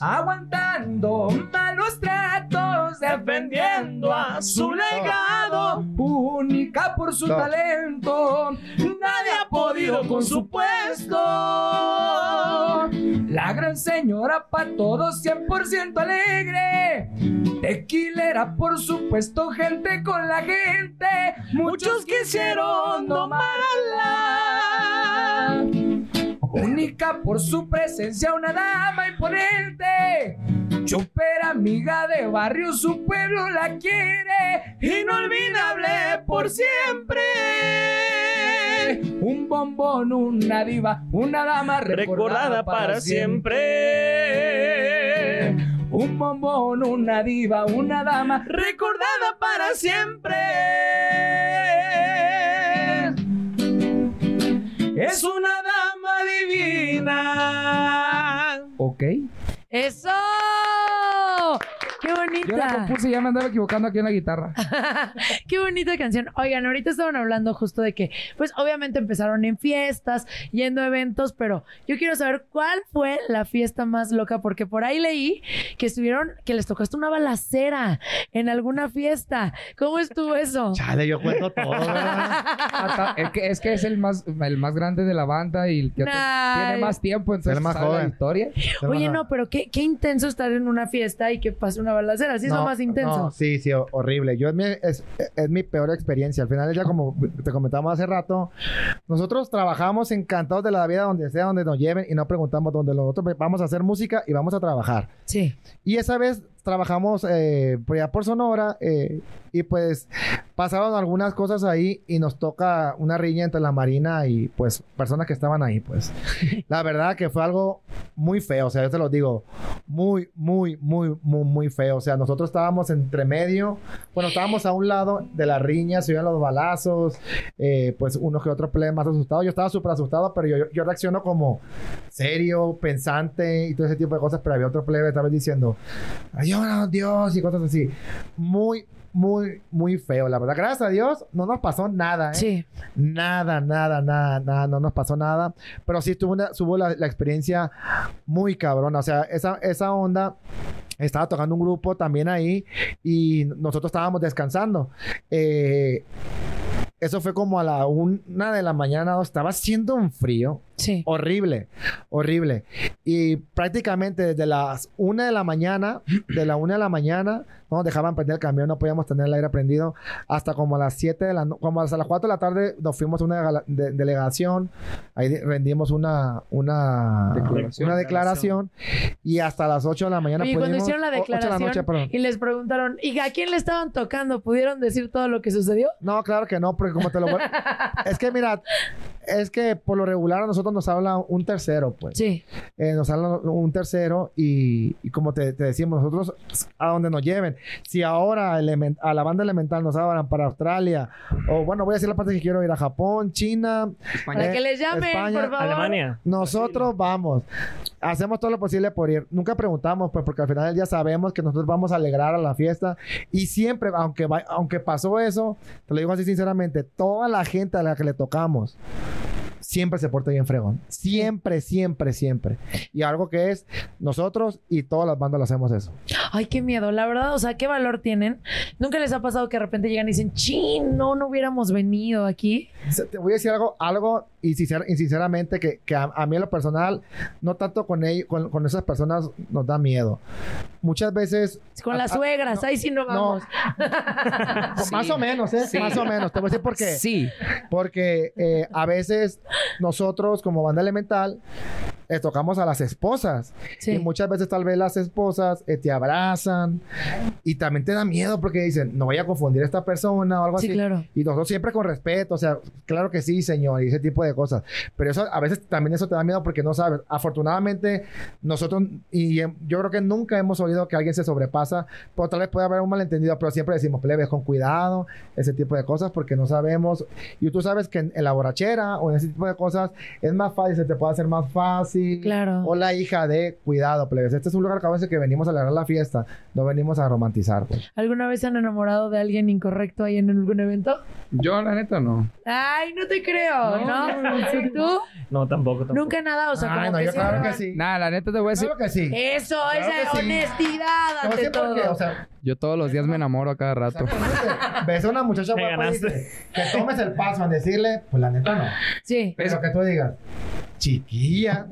S2: aguantando malos tratos, defendiendo a su legado, única por su
S3: No.
S2: talento, nadie ha podido con su puesto. La gran señora pa' todos 100% alegre. Tequilera, por supuesto, gente con la gente. Muchos quisieron domarla. Única por su presencia, una dama imponente. Chopera, amiga de barrio, su pueblo la quiere. Inolvidable por siempre. Un bombón, una diva, una dama recordada, para siempre. Un bombón, una diva, una dama recordada para siempre. Es una dama divina. Ok.
S1: ¡Eso! ¡Qué
S2: Yo la
S1: bonita!
S2: compuse y ya me andaba equivocando aquí en la guitarra. *laughs*
S1: Qué bonita canción. Oigan, ahorita estaban hablando justo de que, pues obviamente empezaron en fiestas, yendo a eventos, pero yo quiero saber cuál fue la fiesta más loca, porque por ahí leí que estuvieron, que les tocó hasta una balacera en alguna fiesta. ¿Cómo estuvo eso? *laughs*
S3: Chale, yo cuento todo.
S2: es, que, es que es el más, el más grande de la banda y el que tiene más tiempo, entonces
S3: El más
S2: sabe la
S3: joven.
S2: historia.
S1: Oye, no, pero qué, qué intenso estar en una fiesta y que pase una balacera. Así es lo
S3: No,
S1: más intenso.
S3: no, sí, sí, ho- horrible. Yo es mi, es, es mi peor experiencia. Al final del día, como te comentábamos hace rato, nosotros trabajamos encantados de la vida donde sea, donde nos lleven y no preguntamos dónde nosotros vamos a hacer música y vamos a trabajar.
S1: Sí.
S3: Y esa vez trabajamos eh, por allá por Sonora eh, y pues pasaron algunas cosas ahí y nos toca una riña entre la Marina y pues personas que estaban ahí pues. *laughs* La verdad que fue algo muy feo, o sea, yo te lo digo, muy, muy, muy, muy, muy feo. O sea, nosotros estábamos entre medio, bueno, estábamos a un lado de la riña, se oían los balazos, eh, pues unos que otros más asustados. Yo estaba súper asustado, pero yo, yo, yo reacciono como serio, pensante y todo ese tipo de cosas, pero había otro plebe tal vez diciendo, Dios y cosas así. Muy, muy, muy feo, la verdad. Gracias a Dios no nos pasó nada, ¿eh?
S1: Sí.
S3: Nada, nada, nada, nada, no nos pasó nada. Pero sí tuvo, una, la, la experiencia muy cabrona. O sea, esa, esa onda estaba tocando un grupo también ahí y nosotros estábamos descansando. Eh, eso fue como a la una de la mañana, estaba haciendo un frío
S1: Sí.
S3: horrible, horrible. Y prácticamente desde las una de la mañana, *clears throat* de la una de la mañana, no nos dejaban prender el camión, no podíamos tener el aire prendido, hasta como a las 7 de la no- como hasta las 4 de la tarde nos fuimos a una gala- de- delegación, ahí de- rendimos una, una
S2: Declaración.
S3: una declaración y hasta las 8 de la mañana
S1: cuando
S3: pudimos-
S1: hicieron la
S3: ocho de
S1: declaración
S3: noche,
S1: y les preguntaron, ¿y a quién le estaban tocando? ¿Pudieron decir todo lo que sucedió?
S3: No, claro que no, porque como te lo voy- *laughs* es que mira, es que por lo regular a nosotros nos habla un tercero, pues.
S1: Sí.
S3: Eh, nos habla un tercero y, y como te, te decimos, nosotros a donde nos lleven. Si ahora Element- a la banda elemental nos hablan para Australia, o bueno, voy a decir la parte que quiero ir a Japón, China,
S1: Para
S3: eh,
S1: que les llamen,
S3: España,
S1: por favor.
S4: Alemania.
S3: nosotros vamos. Hacemos todo lo posible por ir. Nunca preguntamos, pues, porque al final del día sabemos que nosotros vamos a alegrar a la fiesta. Y siempre, aunque, va- aunque pasó eso, te lo digo así sinceramente, toda la gente a la que le tocamos siempre se porta bien fregón. Siempre, siempre, siempre. Y algo que es, nosotros y todas las bandas lo hacemos eso.
S1: Ay, qué miedo, la verdad, o sea, qué valor tienen. ¿Nunca les ha pasado que de repente llegan y dicen, chin, no, no hubiéramos venido aquí?
S3: Te voy a decir algo, algo y, sincer- y sinceramente que, que a, a mí en lo personal, no tanto con, ellos, con, con esas personas nos da miedo. Muchas veces...
S1: Con
S3: a-
S1: las suegras, ahí sí no
S3: no.
S1: vamos. *laughs*
S3: Más o menos, ¿eh?
S2: Sí.
S3: Más o menos. Te voy a decir por qué.
S2: Sí.
S3: Porque eh, a veces nosotros como banda elemental eh, tocamos a las esposas.
S1: Sí.
S3: Y muchas veces tal vez las esposas eh, te abrazan y también te da miedo porque dicen, no voy a confundir a esta persona o algo
S1: Sí,
S3: así.
S1: claro.
S3: Y nosotros siempre con respeto, o sea, claro que sí, señor, y ese tipo de cosas. Pero eso a veces también eso te da miedo porque no sabes. Afortunadamente, nosotros, y em, yo creo que nunca hemos oído que alguien se sobrepasa, pero tal vez puede haber un malentendido, pero siempre decimos, plebes, con cuidado, ese tipo de cosas, porque no sabemos. Y tú sabes que en, en la borrachera o en ese tipo de cosas es más fácil, se te puede hacer más fácil.
S1: Claro.
S3: O la hija de, cuidado, plebes. Este es un lugar acabanse que venimos a alegrar la fiesta. No venimos a romantizar, pues.
S1: ¿Alguna vez se han enamorado de alguien incorrecto ahí en algún evento?
S2: Yo, la neta, no.
S1: Ay, no te creo, ¿no? ¿Tú?
S4: No, tampoco, tampoco.
S1: Nunca nada, o sea,
S3: Ay,
S1: como
S3: no,
S1: que
S3: yo claro
S1: siempre
S3: que sí.
S2: Nada, la neta te voy a decir.
S3: Claro que sí.
S1: Eso,
S3: Claro
S1: esa
S3: que sí.
S1: honestidad
S3: No
S1: ante
S3: sé por
S1: todo.
S3: qué, o sea,
S2: Yo todos los días me enamoro a cada rato.
S3: ves a una muchacha guapa y
S4: ganaste.
S3: dice, que tomes el paso en decirle, pues la neta no.
S1: sí.
S3: Pero que tú digas, chiquilla.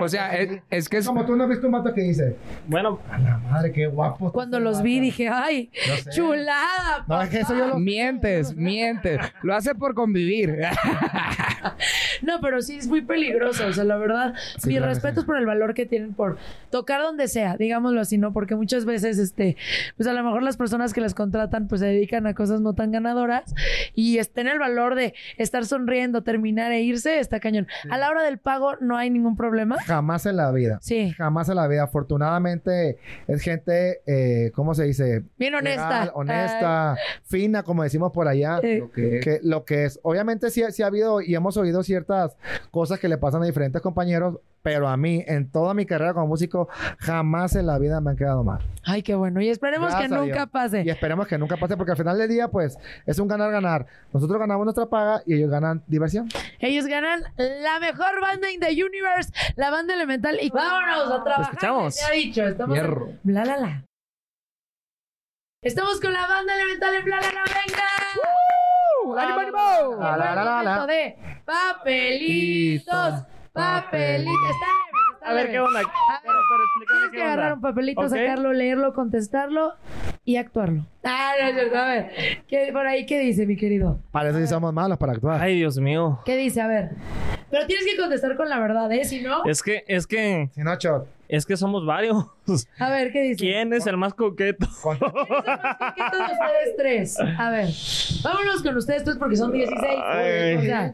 S2: O sea, es, es que es.
S3: Como tú no has visto un vato que dice,
S4: Bueno,
S3: a la madre, qué guapo.
S1: Cuando los vi dije, ay, chulada.
S3: No, es que eso yo lo
S2: Mientes, *laughs* mientes. Lo hace por convivir. *laughs*
S1: No, pero sí es muy peligroso. O sea, la verdad,
S3: Sí,
S1: mis
S3: claro
S1: respetos
S3: sí.
S1: por el valor que tienen por tocar donde sea, digámoslo así, ¿no? Porque muchas veces, este, pues a lo mejor las personas que las contratan, pues se dedican a cosas no tan ganadoras y es- tener el valor de estar sonriendo, terminar e irse, está cañón. A la hora del pago no hay ningún problema.
S3: Jamás en la vida.
S1: Sí.
S3: Jamás en la vida. Afortunadamente es gente, eh, ¿cómo se dice?
S1: Bien honesta.
S3: Legal, honesta, fina, como decimos por allá.
S2: Lo que-
S3: Que lo que es. Obviamente sí, sí ha habido y hemos oído ciertas cosas que le pasan a diferentes compañeros, pero a mí, en toda mi carrera como músico, jamás en la vida me han quedado mal.
S1: Ay, qué bueno. Y esperemos
S3: Gracias
S1: que nunca
S3: Dios.
S1: pase.
S3: Y esperemos que nunca pase, porque al final del día, pues, es un ganar-ganar. Nosotros ganamos nuestra paga y ellos ganan diversión.
S1: Ellos ganan la mejor banda in the universe, la banda elemental. Y vámonos a trabajar.
S4: escuchamos.
S1: Ha dicho, estamos en
S2: Hierro.
S1: Bla, la, la. Estamos con la banda elemental en Bla, la, la, venga.
S3: ¡Ánimo, ánimo!
S1: Llegó
S3: La, la, la, la.
S1: de papelitos, leves, están
S4: a ver qué onda.
S1: A ver,
S4: Pero, pero explícame
S1: Tienes
S4: qué
S1: que agarrar
S4: onda.
S1: un papelito,
S4: Ok.
S1: sacarlo, leerlo, contestarlo y actuarlo. Ah, no es cierto. A ver, ¿qué, por ahí, ¿qué dice, mi querido?
S3: Para eso sí somos malos, para actuar.
S4: Ay, Dios mío.
S1: ¿Qué dice? A ver. Pero tienes que contestar con la verdad, ¿eh? Si no,
S4: Es que, es que,
S3: Si no, shot.
S4: Es que somos varios.
S1: a ver, ¿qué dice?
S4: ¿Quién es el más coqueto?
S1: ¿Quién es el más coqueto de ustedes tres? A ver, vámonos con ustedes tres porque son 16.
S4: Ay.
S1: O sea,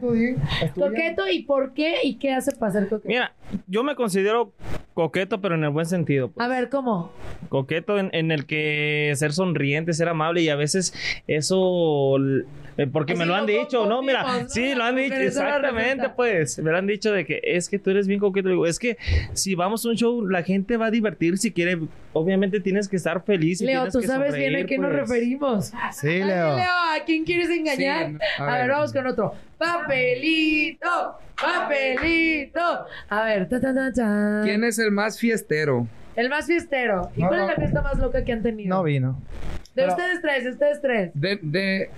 S1: coqueto y por qué y qué hace para ser coqueto.
S4: Mira, yo me considero coqueto, pero en el buen sentido. pues.
S1: A ver, ¿cómo?
S4: Coqueto en, en el que ser sonriente, ser amable y a veces eso... eh, Porque
S1: Así
S4: me lo han dicho, ¿no? Mira, *laughs* sí, lo han dicho, exactamente, pues. Me lo han dicho de que es que tú eres bien coqueto. Digo, es que si vamos a un show, la gente va a divertir si quiere. Obviamente tienes que estar feliz. y
S1: Leo,
S4: tienes
S1: tú
S4: que
S1: sabes bien a
S4: sonreír,
S1: qué nos
S4: pues.
S1: referimos.
S3: Sí,
S1: Ay,
S3: Leo.
S1: Leo, ¿a quién quieres engañar?
S2: Sí,
S1: a,
S2: a
S1: ver.
S2: ver.
S1: vamos con otro. Papelito, papelito. A ver, ta, ta, ta, ta.
S2: ¿Quién es el más fiestero?
S1: El más fiestero. ¿Y
S3: No,
S1: cuál
S3: no.
S1: es la fiesta más loca que han tenido?
S3: No vino.
S1: De
S3: Pero-
S1: ustedes tres, de ustedes tres.
S2: De, de,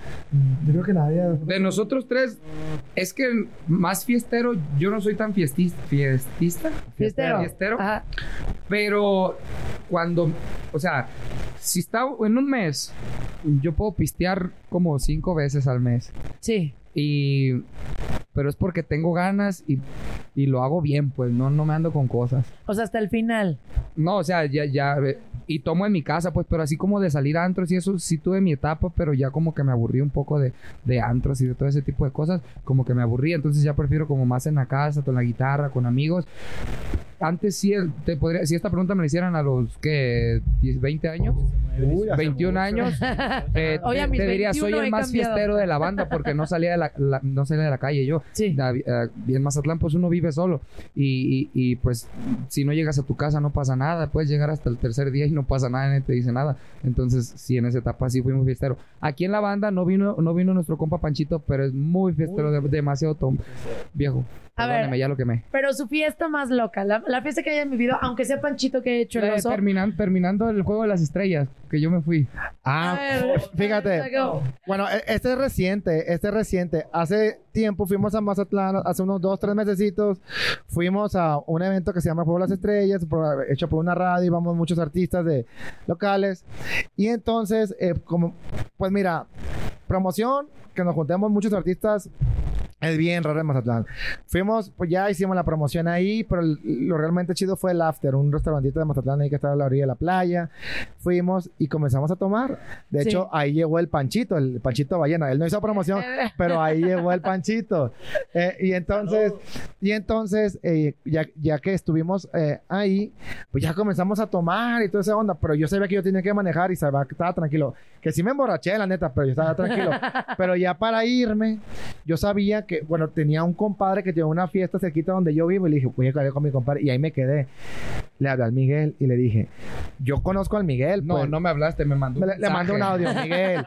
S3: Yo creo que nadie.
S2: de nosotros tres, es que más fiestero, yo no soy tan fiestista. ¿Fiestista?
S1: Fiestero.
S2: Fiestero.
S1: Ajá.
S2: Pero cuando, o sea, si está en un mes, yo puedo pistear como cinco veces al mes.
S1: Sí.
S2: Y, pero es porque tengo ganas y, y lo hago bien, pues no, no me ando con cosas.
S1: O sea, hasta el final.
S2: No, o sea, ya, ya, eh, y tomo en mi casa, pues, pero así como de salir a antros y eso, sí tuve mi etapa, pero ya como que me aburrí un poco de, de antros y de todo ese tipo de cosas, como que me aburrí, entonces ya prefiero como más en la casa, con la guitarra, con amigos. Antes sí, el- te podría, si esta pregunta me la hicieran a los, ¿qué? 10, 20 años,
S3: Uy, hace
S2: 21
S3: mucho.
S2: años, *laughs* eh,
S1: Oye,
S2: te, te diría, soy
S1: 21
S2: el más
S1: cambiado.
S2: fiestero de la banda porque no salía de la, la- no salía de la calle yo.
S1: Sí.
S2: Da- eh, en Mazatlán, pues uno vive solo. Y, y- y, pues, si no llegas a tu casa, no pasa nada. Puedes llegar hasta el tercer día y no pasa nada, nadie te dice nada. Entonces, sí, en esa etapa sí fui muy fiestero. Aquí en la banda no vino, no vino nuestro compa Panchito, pero es muy fiestero, de- demasiado tom, viejo.
S1: A ver.
S2: Perdóneme, ya lo quemé.
S1: Pero su fiesta más loca, la, la fiesta que hayan vivido, aunque sea Panchito que he hecho el
S2: Eh,
S1: oso.
S2: terminan- terminando el juego de las estrellas, que yo me fui.
S3: Ah,
S1: A ver,
S3: fíjate. Bueno, e- este es reciente, este es reciente. Hace tiempo fuimos a Mazatlán, hace unos dos, tres mesecitos, fuimos a un evento que se llama de las Estrellas, por- hecho por una radio, íbamos muchos artistas de locales. Y entonces, eh, como, pues mira, promoción, que nos juntemos muchos artistas. Es bien raro en Mazatlán. Fuimos, pues ya hicimos la promoción ahí, pero lo realmente chido fue el after, un restaurantito de Mazatlán ahí que estaba a la orilla de la playa. Fuimos y comenzamos a tomar. De
S1: Sí.
S3: hecho, ahí llegó el Panchito, el Panchito Ballena. Él no hizo promoción, *laughs* pero ahí llegó el Panchito. Eh, y entonces, y entonces eh, ya, ya que estuvimos eh, ahí, pues ya comenzamos a tomar y toda esa onda. Pero yo sabía que yo tenía que manejar y sabía que estaba tranquilo. Que sí me emborraché, la neta, pero yo estaba tranquilo. Pero ya para irme, yo sabía que, bueno, tenía un compadre que tenía una fiesta cerquita donde yo vivo y le dije, voy a caer con mi compadre. Y ahí me quedé. Le hablé al Miguel y le dije, yo conozco al Miguel.
S2: No,
S3: pues.
S2: no me hablaste, me mandó un
S3: Le, le mandé un audio, *laughs* Miguel.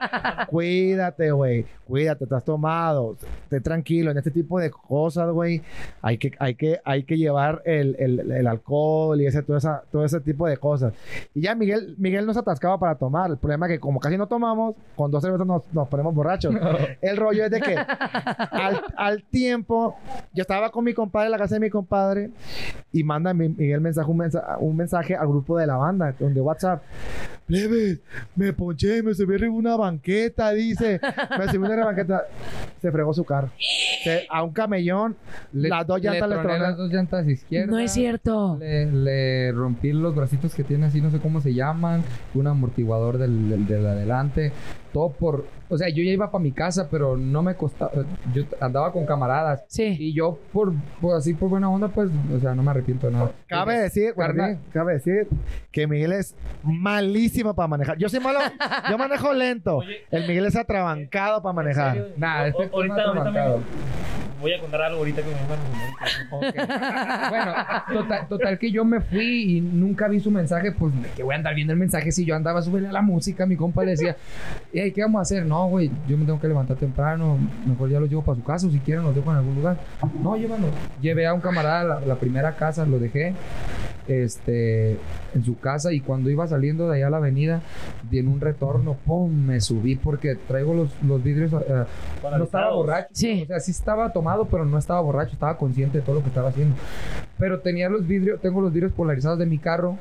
S3: cuídate, güey. Cuídate, te has tomado. Esté tranquilo. En este tipo de cosas, güey, hay que, hay que, hay que llevar el, el- el alcohol y ese, todo, esa, todo ese tipo de cosas. Y ya Miguel, Miguel nos atascaba para tomar. El problema es que como casi no tomamos, con dos cervezas nos, nos ponemos borrachos. El rollo es de que al, al tiempo, yo estaba con mi compadre en la casa de mi compadre y manda mi- Miguel mensaje, un, mensaje, un mensaje al grupo de la banda, donde WhatsApp. Plebes, me ponché, me subí arriba una banqueta, dice. Me subí una banqueta. Se fregó su carro. Se- a un camellón,
S2: Le-
S3: las dos llantas le
S2: le troné las dos llantas izquierdas.
S1: No es cierto.
S2: Le, le rompí los bracitos que tiene así, no sé cómo se llaman. Un amortiguador del, del, del adelante. Todo por... O sea, yo ya iba para mi casa, pero no me costaba... Yo andaba con camaradas.
S1: Sí.
S2: Y yo, por, por así, por buena onda, pues... O sea, no me arrepiento de nada.
S3: Cabe decir, bueno,
S2: Carnal.
S3: sí, cabe decir que Miguel es malísimo para manejar. Yo soy malo, yo manejo lento. El Miguel es atrabancado para manejar.
S2: Nah, este
S6: O-
S2: fue
S6: ahorita,
S2: más
S6: ahorita
S2: trabancado.
S6: me- voy a contar algo ahorita que me *laughs*
S2: Bueno, total, total que yo me fui y nunca vi su mensaje, pues ¿de qué voy a andar viendo el mensaje si yo andaba súbele a la música, mi compa le decía, "Ey, ¿qué vamos a hacer? No, güey, yo me tengo que levantar temprano, mejor ya los llevo para su casa o si quieren los dejo en algún lugar. No, llévanos. Llevé a un camarada a la, la primera casa, lo dejé este en su casa y cuando iba saliendo de allá a la avenida y en un retorno pum me subí porque traigo los, los vidrios eh, no estaba borracho
S1: Sí.
S2: o sea sí estaba tomado pero no estaba borracho estaba consciente de todo lo que estaba haciendo. Pero tenía los vidrios tengo los vidrios polarizados de mi carro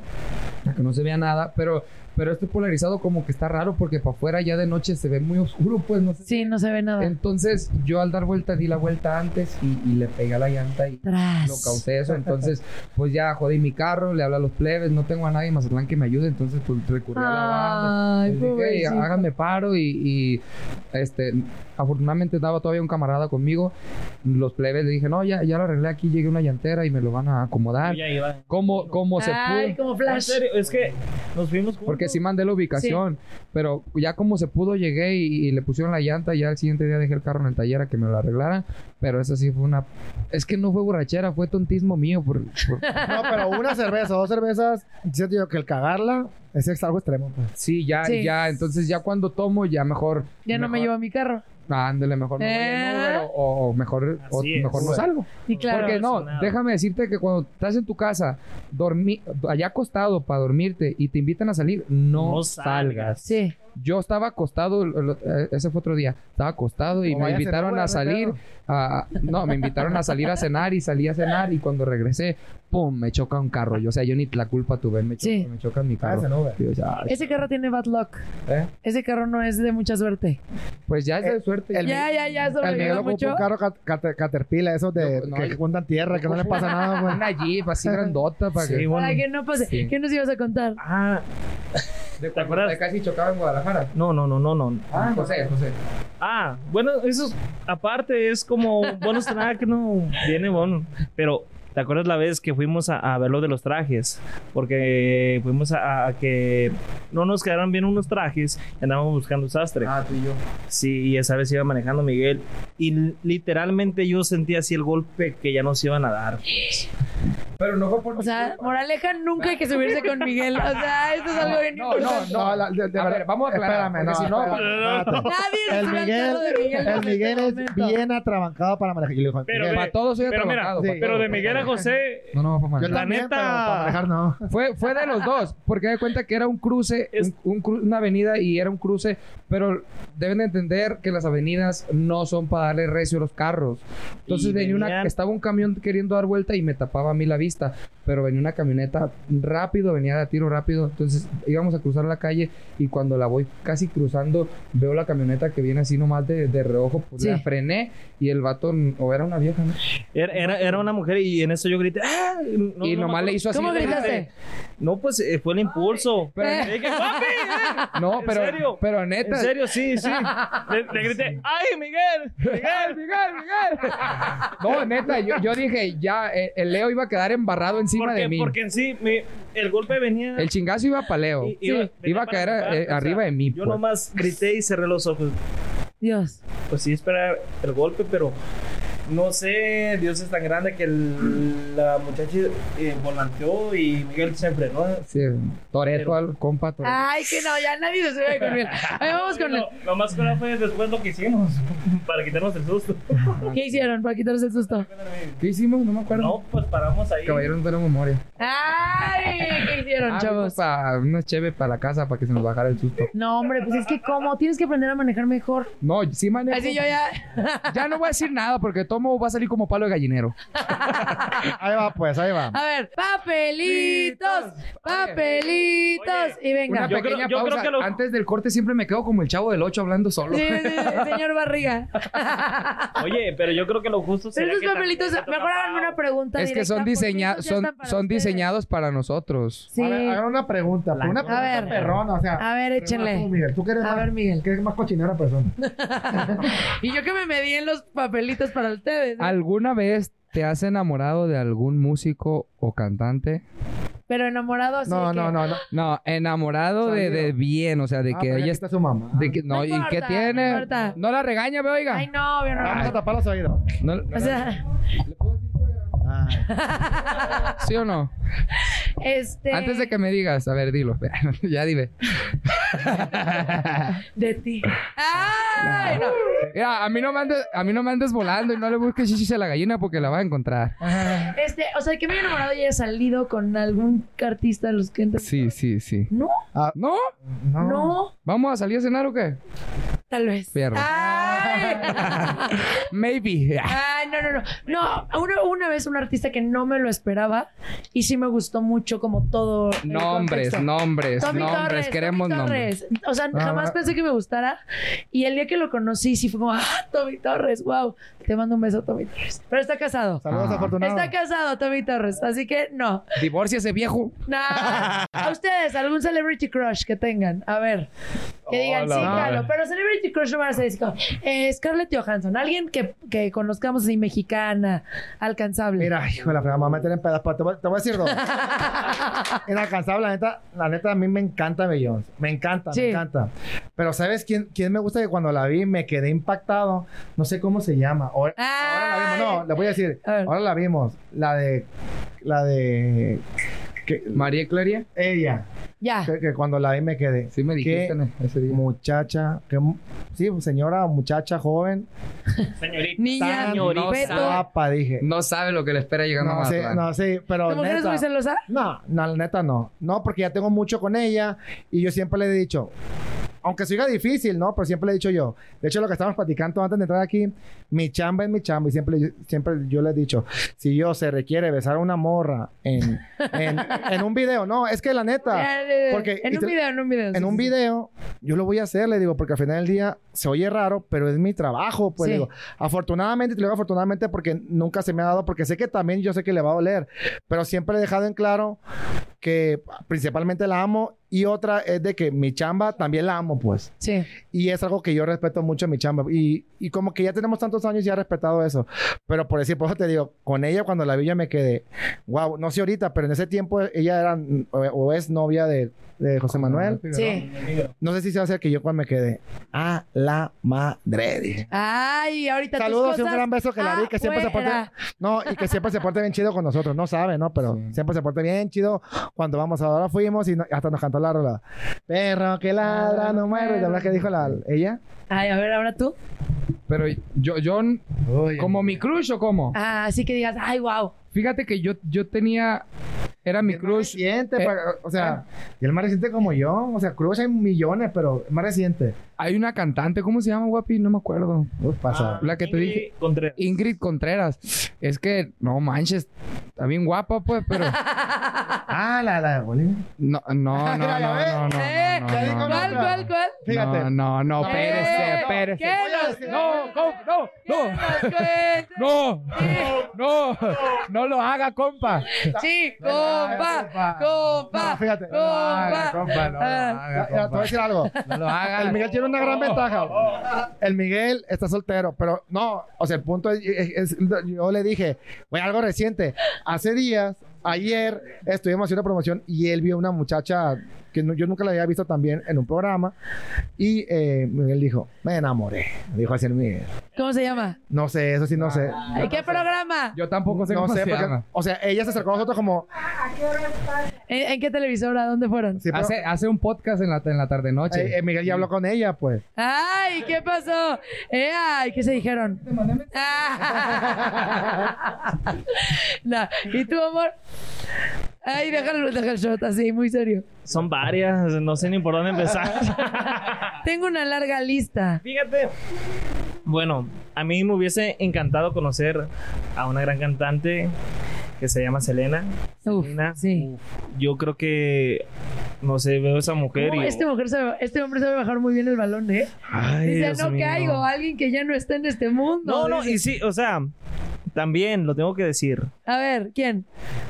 S2: para que no se vea nada pero pero este polarizado como que está raro porque para afuera ya de noche se ve muy oscuro pues no sé
S1: Sí, no se ve nada.
S2: entonces yo al dar vuelta di la vuelta antes y, y le pegué a la llanta y
S1: Tras.
S2: lo causé eso. Entonces, pues ya jodí mi carro, le hablé a los plebes, no tengo a nadie en Mazatlán que me ayude, entonces pues recurrí a la banda.
S1: Ay,
S2: Les dije, "Ey,
S1: pobrecito.
S2: háganme paro y, y, este afortunadamente estaba todavía un camarada conmigo. Los plebes le dije, no, ya, ya lo arreglé aquí, llegué una llantera y me lo van a acomodar.
S6: ya iba.
S2: Como se
S1: Ay,
S2: pudo.
S1: como
S6: En
S1: flash.
S6: serio, es que nos fuimos juntos.
S2: Porque sí mandé la ubicación, pero ya como se pudo llegué y, y le pusieron la llanta, ya el siguiente día dejé el carro en el taller a que me lo arreglaran, pero eso sí fue una... Es que no fue borrachera, fue tontismo mío. Por, por- *laughs*
S3: No, pero una cerveza, dos cervezas, siento yo que el cagarla es algo extremo. pues.
S2: Sí, ya,
S1: Sí.
S2: ya, entonces ya cuando tomo, ya mejor...
S1: Ya no me llevo mi carro.
S2: Ándale, mejor me voy en. Uber o, o mejor, o mejor no salgo.
S1: Y claro.
S2: Porque no, déjame decirte que cuando estás en tu casa, dormí, allá acostado para dormirte y te invitan a salir, no,
S6: No
S2: salgas.
S1: Sí.
S2: Yo estaba acostado, eh, ese fue otro día, estaba acostado y me invitaron a salir, a, no, me invitaron a salir a cenar y salí a cenar y cuando regresé, pum, me choca un carro. Yo, o sea, yo ni la culpa tuve, me choca,
S1: Sí.
S2: me choca mi
S3: Ah,
S2: carro.
S3: ese no,
S2: yo, "Ay,
S1: Ese carro tiene bad luck.
S2: ¿eh?
S1: Ese carro no es de mucha suerte.
S2: Pues ya es de
S3: El-
S2: suerte.
S3: el-
S1: ya, ya, ya,
S3: El ocupa
S1: mucho.
S3: un carro cat- cat- caterpillar, esos de
S2: No, no,
S3: que juntan tierra, que no le pasa nada, güey.
S2: Una Jeep así *laughs* grandota para
S6: Sí,
S2: que...
S6: bueno.
S1: Para que no pase.
S2: Sí.
S1: ¿Qué nos ibas a contar?
S6: Ah,
S2: De
S6: ¿Te acuerdas?
S2: cuando casi chocaba en Guadalajara.
S6: no, no, no, no, no.
S2: Ah, José, José.
S6: Ah, bueno, eso es- aparte es como un bonus track, no, viene bueno. Pero, ¿te acuerdas la vez que fuimos a, a ver lo de los trajes? Porque fuimos a, a que no nos quedaron bien unos trajes y andábamos buscando sastre.
S2: Ah, tú y yo.
S6: Sí, y esa vez iba manejando Miguel. Y literalmente yo sentía así el golpe que ya nos iban a dar. Pues.
S2: Pero no fue por
S1: O sea, moraleja, nunca hay que subirse con Miguel. O sea, esto es algo bien
S2: No, no,
S1: importante.
S3: No, de, de
S2: A ver, vamos a aclarar,
S3: Espérame, no,
S2: si no-
S3: espérame, espérate.
S1: Nadie
S3: El Miguel,
S1: de Miguel.
S3: el
S1: en
S3: Miguel
S1: este
S3: es
S1: momento.
S3: bien atrabancado para manejar. Y le digo,
S6: Pero
S3: Miguel,
S6: de-
S2: para todos soy
S6: pero mira,
S2: atrabajado, para
S6: pero de Miguel José,
S2: No, no, para
S3: yo
S6: la
S3: también,
S6: neta-
S3: pero para manejar no.
S2: Fue, fue de los dos, porque de cuenta que era un cruce,
S6: Es-
S2: un- un cru- una avenida y era un cruce, pero deben de entender que las avenidas no son para darle recio a los carros. Entonces
S6: Y
S2: venía una, estaba un camión queriendo dar vuelta y me tapaba a mí la vista, pero venía una camioneta rápido, venía de a tiro rápido, entonces íbamos a cruzar la calle y cuando la voy casi cruzando veo la camioneta que viene así nomás de, de reojo, pues
S1: Sí.
S2: la frené y el vato, o era una vieja, ¿no?
S6: era, era, era una mujer y en eso yo grité. ¡Ah! No,
S2: y
S6: no
S2: nomás le hizo así.
S1: ¿Cómo gritaste?
S6: No, pues eh, fue el impulso.
S2: Pero- *laughs*
S6: dije, "Papi, eh". *laughs*
S2: No,
S6: ¿En
S2: pero,
S6: serio?
S2: pero neta.
S6: En serio, sí, sí. *laughs* Le, le grité, ¡ay, Miguel!
S2: Miguel, Miguel, Miguel. No, neta, yo, yo dije, ya, eh, el Leo iba a quedar embarrado encima
S6: Porque,
S2: de mí.
S6: porque en sí, mi- el golpe venía.
S2: El chingazo iba para Leo.
S6: i-
S2: Iba,
S6: venía
S2: a
S6: para
S2: caer
S6: empujar,
S2: eh,
S6: o sea,
S2: arriba de mí.
S6: Yo
S2: pues.
S6: nomás grité y cerré los ojos.
S1: Dios.
S6: Pues sí, esperaba el golpe, pero no sé, Dios es tan grande que el- la muchacha eh, volanteó y Miguel se frenó.
S2: Sí, Toreto, al compa Toreto.
S1: Ay, que no, ya nadie se sube con él. *laughs* Ahí vamos con él.
S6: Lo, lo más cruel fue después lo que hicimos *laughs* para quitarnos el susto. *laughs*
S1: ¿Qué hicieron para quitarse el susto?
S2: ¿Qué hicimos? No me acuerdo.
S6: No, pues paramos ahí.
S2: Caballeros no tenemos memoria.
S1: Ay, ¿qué hicieron,
S2: Ah,
S1: chavos?
S2: Para una cheve para la casa para que se nos bajara el susto.
S1: No, hombre, pues es que ¿cómo? Tienes que aprender a manejar mejor.
S2: No, sí manejo.
S1: Así yo ya...
S2: Ya no voy a decir nada porque Tomo va a salir como palo de gallinero. *laughs*
S3: Ahí va, pues, ahí va.
S1: A ver, papelitos, papelitos. Y venga.
S2: Una
S6: Yo creo-
S2: pequeña
S6: creo
S2: pausa.
S6: que lo-
S2: Antes del corte siempre me quedo como el chavo del 8 hablando solo.
S1: Sí, sí, sí, *laughs* señor Barriga. *laughs*
S6: Oye, pero yo creo que lo justo
S1: Pero
S6: sería
S1: esos papelitos, mejor háganme una pregunta
S2: Es que son,
S1: porque
S2: diseña
S1: esos ya
S2: son,
S1: para
S2: son diseñados para nosotros.
S1: Sí.
S3: A ver, hagan una pregunta. Una pregunta
S1: ver.
S3: perrona, o sea.
S1: A ver, échenle.
S3: Tú, Miguel, tú que eres
S1: A
S3: más,
S1: ver, Miguel.
S3: que eres más cochinera persona.
S1: Y yo que me medí en los papelitos para ustedes. ¿eh?
S2: ¿Alguna vez te has enamorado de algún músico o cantante?
S1: Pero enamorado así
S3: No,
S1: de
S3: no,
S1: que-
S3: no, no.
S2: No, enamorado de, de bien, o sea, de
S3: Ah,
S2: que ella
S3: está su mamá.
S2: de que, no,
S1: No
S2: ¿y
S1: importa,
S2: qué
S1: no
S2: tiene?
S1: importa.
S2: No la regaña, ve, oiga.
S1: Ay, no, obvio no.
S3: Vamos a tapar los oídos.
S2: No-
S1: O sea, *laughs*
S2: ¿Sí o no?
S1: este...
S2: Antes de que me digas, a ver, dilo. *laughs* ya dime.
S1: De ti. ¡Ay! No.
S2: Mira, a mí no me andes, a mí no me andes volando y no le busques chichis a la gallina porque la vas a encontrar.
S1: Este, o sea, que me haya enamorado y haya salido con algún artista de los que entran.
S2: Sí, sí, sí.
S1: No,
S2: ¿No?
S3: No.
S1: no,
S2: ¿Vamos a salir a cenar o qué?
S1: tal vez.
S2: Perro.
S1: ¡Ay! *laughs*
S2: Maybe.
S1: Ay, no, no, no. No, una, una vez un artista que no me lo esperaba y sí me gustó mucho como todo. el
S2: Nombres,
S1: contexto.
S2: nombres,
S1: Tommy
S2: nombres.
S1: Torres,
S2: Queremos
S1: Tommy
S2: nombres.
S1: Torres. O sea,
S3: Ah.
S1: jamás pensé que me gustara. Y el día que lo conocí, sí fue como, ah, Tommy Torres, wow. Te mando un beso, Tommy Torres. Pero está casado.
S3: Saludos
S2: Ah.
S3: afortunados.
S1: Está casado, Tommy Torres. Así que no.
S2: Divorcia ese viejo.
S1: Nah. *laughs* A ustedes, algún celebrity crush que tengan. A ver. Que digan,
S2: Hola,
S1: sí,
S2: madre.
S1: claro. Pero celebrity crush no van a ser así como, eh, Scarlett Johansson. Alguien que, que conozcamos así, mexicana, alcanzable.
S3: Mira, hijo de la fregada, me voy a meter en pedazos. Te voy, te voy a decir dos. *laughs* Inalcanzable, la neta, la neta, a mí me encanta Beyoncé. Me encanta,
S1: Sí.
S3: me encanta. Pero ¿sabes quién, quién me gusta? Que cuando la vi me quedé impactado. No sé cómo se llama. Ahora, ahora la vimos. No, le voy a decir.
S1: A.
S3: Ahora la vimos. La de... La de...
S2: María Claria.
S3: ella.
S1: Ya.
S3: Que, que cuando la vi me quedé.
S2: Sí me dijiste ese día.
S3: muchacha. Que, sí, señora, muchacha joven. *laughs*
S6: Señorita.
S1: Niña,
S3: Tan
S2: no
S3: guapa, dije.
S2: No sabe lo que le espera llegando a
S3: No, sí,
S2: Mazatlán.
S3: no, sí, pero
S1: ¿Tu mujer es
S3: neta,
S1: muy celosa?
S3: no, no, la neta no. No, porque ya tengo mucho con ella y yo siempre le he dicho, aunque siga difícil, ¿no? Pero siempre le he dicho yo. De hecho, lo que estábamos platicando antes de entrar aquí, mi chamba es mi chamba y siempre, siempre yo le he dicho, si yo se requiere besar a una morra en, en, en un video, no, es que la neta, *laughs* porque
S1: en un
S3: te-
S1: video, en un video.
S3: en
S1: sí,
S3: un video, yo lo voy a hacer, le digo, porque al final del día se oye raro, pero es mi trabajo, pues
S1: Sí.
S3: digo, afortunadamente, te lo digo afortunadamente porque nunca se me ha dado, porque sé que también yo sé que le va a doler, pero siempre he dejado en claro que principalmente la amo y otra es de que mi chamba también la amo, pues.
S1: Sí.
S3: Y es algo que yo respeto mucho en mi chamba. Y, y como que ya tenemos tantos años y ya he respetado eso. Pero por decir, por eso te digo, con ella cuando la vi yo me quedé, wow, no sé ahorita, pero en ese tiempo ella era o, o es novia de, de José Manuel.
S1: Sí.
S3: No sé si se va a hacer que yo cuando me quedé, a la madre, dije.
S1: Ay, ahorita
S3: Saludos y un gran beso que la vi, que siempre se porte. No, y que siempre se porte bien chido con nosotros. No sabe, ¿no? Pero siempre se porte bien chido. Cuando vamos ahora fuimos y no- hasta nos cantó la rola. Perro que ladra, no muero. ¿Y la verdad que dijo la, ella?
S1: Ay, a ver, ahora tú.
S2: Pero yo, yo, como mi crush o cómo?
S1: Ah, así que digas, ay, wow.
S2: Fíjate que yo, yo tenía, era mi crush.
S3: Reciente,
S2: Eh,
S3: pa- o sea, y el más reciente como yo. O sea, Cruz hay millones, pero el más reciente.
S2: Hay una cantante, ¿cómo se llama, guapi? No me acuerdo.
S3: Uf, pasa.
S2: La que te
S6: Ingrid
S2: dije.
S6: Contreras.
S2: Ingrid Contreras. Es que, no manches, está bien guapa, pues, pero. *laughs*
S3: ah, la, la de Bolivia.
S2: No, no, *laughs* no, no, no, no, no,
S1: Eh,
S2: no, no, no,
S1: ¿Cuál, cuál, cuál?
S3: Fíjate.
S2: No, no, no,
S1: Eh,
S2: espérese, espérese.
S1: ¿Qué
S3: Voy a
S1: nos-
S3: decir-
S2: No, no,
S1: ¿Qué
S2: no,
S1: cuenta?
S2: no, no, no lo haga, compa.
S1: Sí,
S3: No haga,
S1: compa, compa,
S3: No, fíjate.
S2: No lo haga,
S1: compa.
S2: compa, no lo
S1: Ah.
S2: haga,
S3: ya, te voy a
S2: compa.
S3: decir algo.
S2: No lo haga.
S3: El Miguel tiene una gran ventaja. El Miguel está soltero, pero no, o sea, el punto es, es- es- yo le dije, güey, algo reciente. Hace días, ayer, estuvimos haciendo promoción y él vio una muchacha que no- yo nunca la había visto también en un programa. Y eh, Miguel dijo, me enamoré. Dijo así el Miguel.
S1: ¿Cómo se llama?
S3: No sé, eso sí no sé.
S1: ¿En qué programa?
S2: Yo tampoco sé
S3: No
S2: cómo
S3: sé,
S2: se
S3: porque,
S2: llama.
S3: o sea, ella se acercó a nosotros como,
S1: ¿En, en qué televisora? ¿Dónde fueron?
S3: sí, pero-
S2: Hace, hace un podcast en la, en la tarde-noche.
S3: eh, eh, Miguel ya habló con ella, pues.
S1: ¡Ay! ¿Qué pasó? Eh, ay, ¿Qué se dijeron? Ah. *laughs* No. ¿Y tú, amor? Ay, déjalo, deja el shot así, muy serio.
S4: Son varias, no sé ni por dónde empezar. *laughs*
S1: Tengo una larga lista.
S4: Fíjate. Bueno, a mí me hubiese encantado conocer a una gran cantante que se llama Selena.
S1: Uf,
S4: Selena.
S1: sí.
S4: Yo creo que, no sé, veo a esa mujer
S1: ¿Cómo
S4: y...
S1: este, mujer sabe- este hombre sabe bajar muy bien el balón, ¿eh?
S4: Ay,
S1: Dice,
S4: Dios
S1: no
S4: mío.
S1: caigo, alguien que ya no está en este mundo.
S4: No, no,
S1: Dice.
S4: y sí, o sea, también lo tengo que decir.
S1: A ver, ¿quién?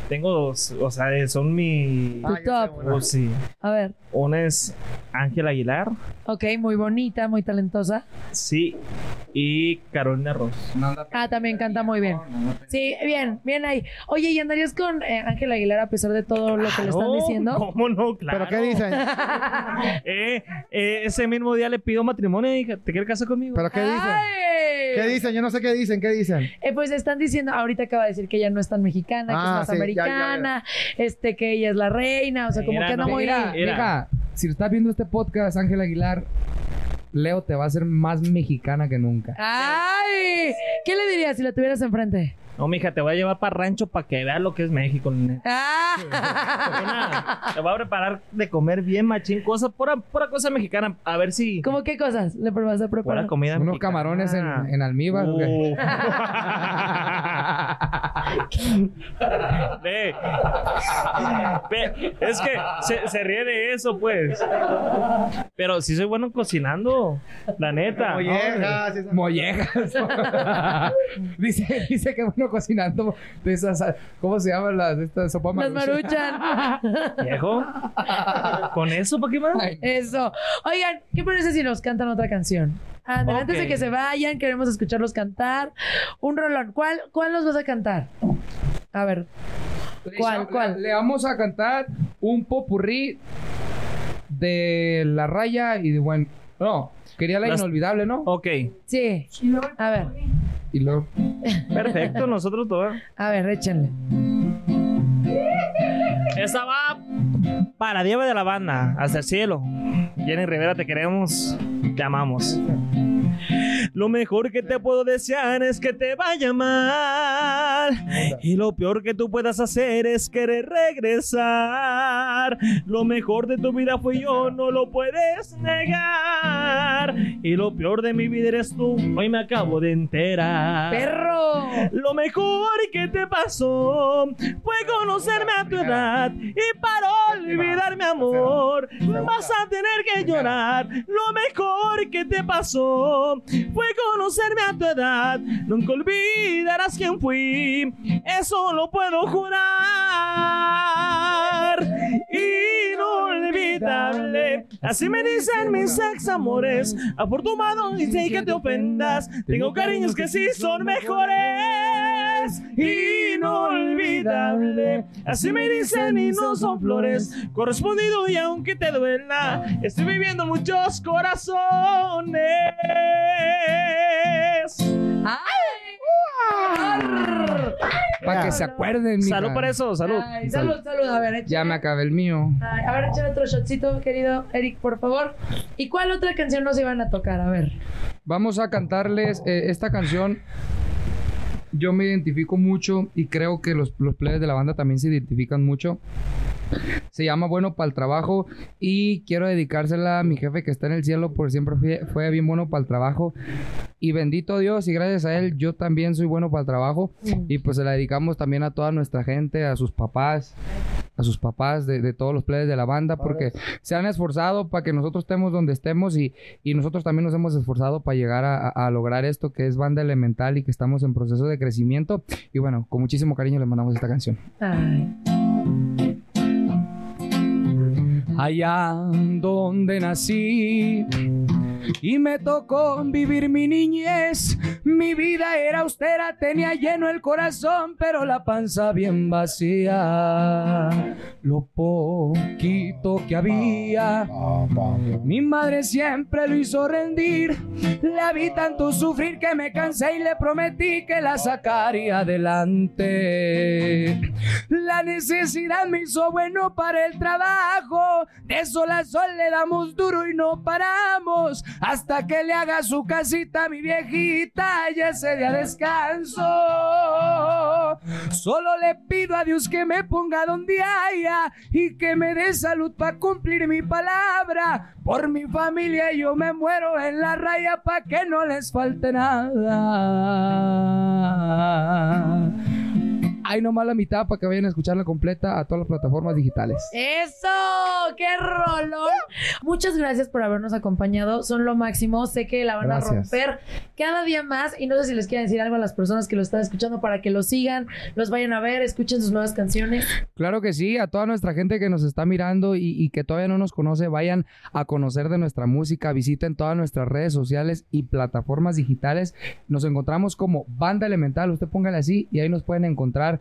S4: Tengo dos, o sea, son mi...
S1: Tu top.
S4: Oh, sí.
S1: A ver.
S4: Una es Ángela Aguilar,
S1: Ok, muy bonita, muy talentosa.
S4: sí, y Carolina Ross.
S1: Ah, también canta muy bien. Sí, bien, bien ahí. Oye, ¿y andarías con eh, Ángel Aguilar a pesar de todo lo que le están
S4: No,
S1: diciendo?
S4: ¿Cómo no? Claro.
S3: ¿Pero qué dicen? *laughs*
S4: Eh, eh, ese mismo día le pido matrimonio y dije, ¿te quieres casar conmigo?
S3: ¿Pero qué dicen?
S1: ¡Ay!
S3: ¿Qué dicen? Yo no sé qué dicen, ¿qué dicen?
S1: Eh, pues están diciendo, ahorita acaba de decir que ella no es tan mexicana, que
S3: Ah,
S1: es más
S3: sí, ya, ya, ya.
S1: americana, este que ella es la reina, o sea, como que no, muy...
S2: Mira,
S4: Mira.
S2: si estás viendo este podcast, Ángel Aguilar, Leo te va a hacer más mexicana que nunca.
S1: ¡Ay! ¿Qué le dirías si la tuvieras enfrente?
S4: No, mija, te voy a llevar para rancho para que veas lo que es México. nene. *laughs*
S1: ¡Ah!
S4: Una- te voy a preparar de comer bien machín, cosas, pura, pura cosa mexicana. A ver si...
S1: ¿Cómo qué cosas le vas a
S4: Pura
S1: preparar?
S4: comida
S2: Unos
S4: mexicana.
S2: camarones en, en almíbar.
S4: Uh. *laughs* Ve. Ve, Es que se, se ríe de eso, pues. Pero sí soy bueno cocinando, la neta.
S3: Mollejas,
S2: Mollejas. *laughs* dice, dice que bueno *laughs* cocinando de esas, ¿cómo se llaman las de estas sopa
S1: Las
S2: maruchan?
S1: maruchan. *laughs*
S4: Viejo. ¿Con eso para qué más?
S2: Ay,
S1: Eso. Oigan, ¿qué parece si nos cantan otra canción? Antes de que se vayan, queremos escucharlos cantar. Un rolón. ¿Cuál, cuál nos vas a cantar? A ver. ¿Cuál,
S2: le-
S1: cuál?
S2: Le vamos a cantar un popurrí de La Raya y de buen... No, quería la
S4: Las-
S2: inolvidable, ¿no?
S4: Ok,
S1: Sí. A ver,
S2: Y luego...
S4: perfecto, nosotros todos.
S1: a ver, échenle.
S4: Esta va para Diego de la banda, hasta el cielo. Jenny Rivera, te queremos, te amamos. Lo mejor que te puedo desear es que te vaya mal. Y lo peor que tú puedas hacer es querer regresar. Lo mejor de tu vida fui yo, no lo puedes negar. Y lo peor de mi vida eres tú, hoy me acabo de enterar.
S1: ¡Perro!
S4: Lo mejor que te pasó fue conocerme a tu edad y para olvidar mi amor vas a tener que llorar. Lo mejor que te pasó fue conocerme a tu edad. Nunca olvidarás quién fui, eso lo puedo jurar. Inolvidable, así me dicen mis ex amores. Afortunado y sé que te ofendas. Tengo cariños que sí son mejores. Inolvidable, así me dicen y no son flores. Correspondido y aunque te duela, estoy viviendo muchos corazones.
S2: Para que se acuerden, mija.
S4: Salud por eso, salud.
S1: Ay, salud, salud. A ver, échale.
S2: Ya me acabé el mío.
S1: Ay, a ver, échale otro shotcito, querido Eric, por favor. ¿Y cuál otra canción nos iban a tocar? A ver.
S2: Vamos a cantarles eh, esta canción. Yo me identifico mucho y creo que los, los players de la banda también se identifican mucho. Se llama Bueno para el Trabajo y quiero dedicársela a mi jefe que está en el cielo por siempre fue, fue bien bueno para el trabajo. Y bendito Dios y gracias a él yo también soy bueno para el trabajo. Y pues se la dedicamos también a toda nuestra gente, a sus papás, a sus papás de, de todos los players de la banda porque se han esforzado para que nosotros estemos donde estemos y, y nosotros también nos hemos esforzado para llegar a lograr esto que es banda elemental y que estamos en proceso de crecimiento. Y bueno, con muchísimo cariño les mandamos esta canción.
S1: Ay.
S2: Allá donde nací, Y me tocó vivir mi niñez. Mi vida era austera, tenía lleno el corazón, pero la panza bien vacía. Lo poquito que había, mi madre siempre lo hizo rendir. La vi tanto sufrir que me cansé y le prometí que la sacaría adelante. La necesidad me hizo bueno para el trabajo. De sol a sol le damos duro y no paramos. Hasta que le haga su casita a mi viejita y ese día descanso. Solo le pido a Dios que me ponga donde haya y que me dé salud para cumplir mi palabra. Por mi familia yo me muero en la raya para que no les falte nada. Hay nomás la mitad para que vayan a escucharla completa a todas las plataformas digitales.
S1: ¡Eso! ¡Qué rolón! Muchas gracias por habernos acompañado. Son lo máximo. Sé que la van
S2: Gracias.
S1: a romper cada día más. Y no sé si les quieren decir algo a las personas que lo están escuchando para que lo sigan, los vayan a ver, escuchen sus nuevas canciones.
S2: Claro que sí, a toda nuestra gente que nos está mirando y, y que todavía no nos conoce, vayan a conocer de nuestra música, visiten todas nuestras redes sociales y plataformas digitales. Nos encontramos como Banda Elemental, usted póngale así y ahí nos pueden encontrar,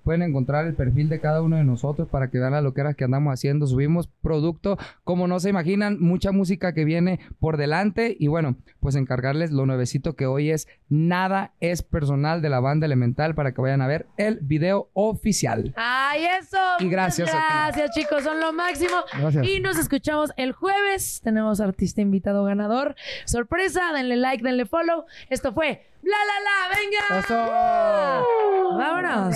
S2: pueden encontrar el perfil de cada uno de nosotros para que vean las loqueras que andamos haciendo. Subimos producto, como no se imaginan, mucha música que viene por delante y bueno, pues encargarles lo nuevecito que hoy es Nada es personal de la Banda Elemental para que vayan a ver el video oficial.
S1: ¡Ay, eso!
S2: Y gracias a ti.
S1: Gracias, chicos. Son lo máximo.
S2: Gracias.
S1: Y nos escuchamos el jueves. Tenemos artista invitado ganador. Sorpresa. Denle like, denle follow. Esto fue Bla, la, la. ¡Venga! ¡Vámonos!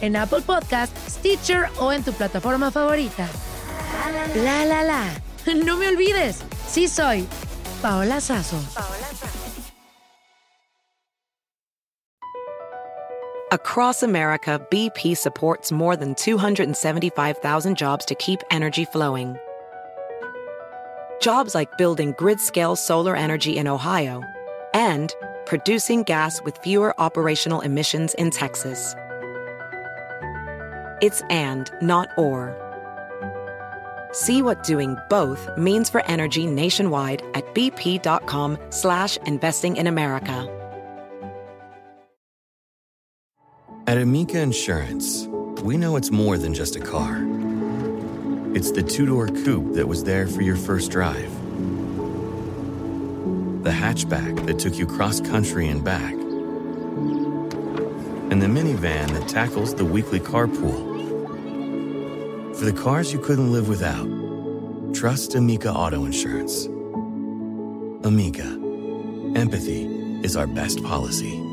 S7: en Apple Podcast, Stitcher o en tu plataforma favorita. La la la. No me olvides, sí soy Paola Sazo.
S5: Across America, BP supports more than 275,000 jobs to keep energy flowing. Jobs like building grid scale solar energy in Ohio and producing gas with fewer operational emissions in Texas. It's and, not or. See what doing both means for energy nationwide at bp.com slash investing in America.
S8: At Amica Insurance, we know it's more than just a car. It's the two door coupe that was there for your first drive, the hatchback that took you cross country and back, and the minivan that tackles the weekly carpool. For the cars you couldn't live without, trust Amica Auto Insurance. Amica, empathy is our best policy.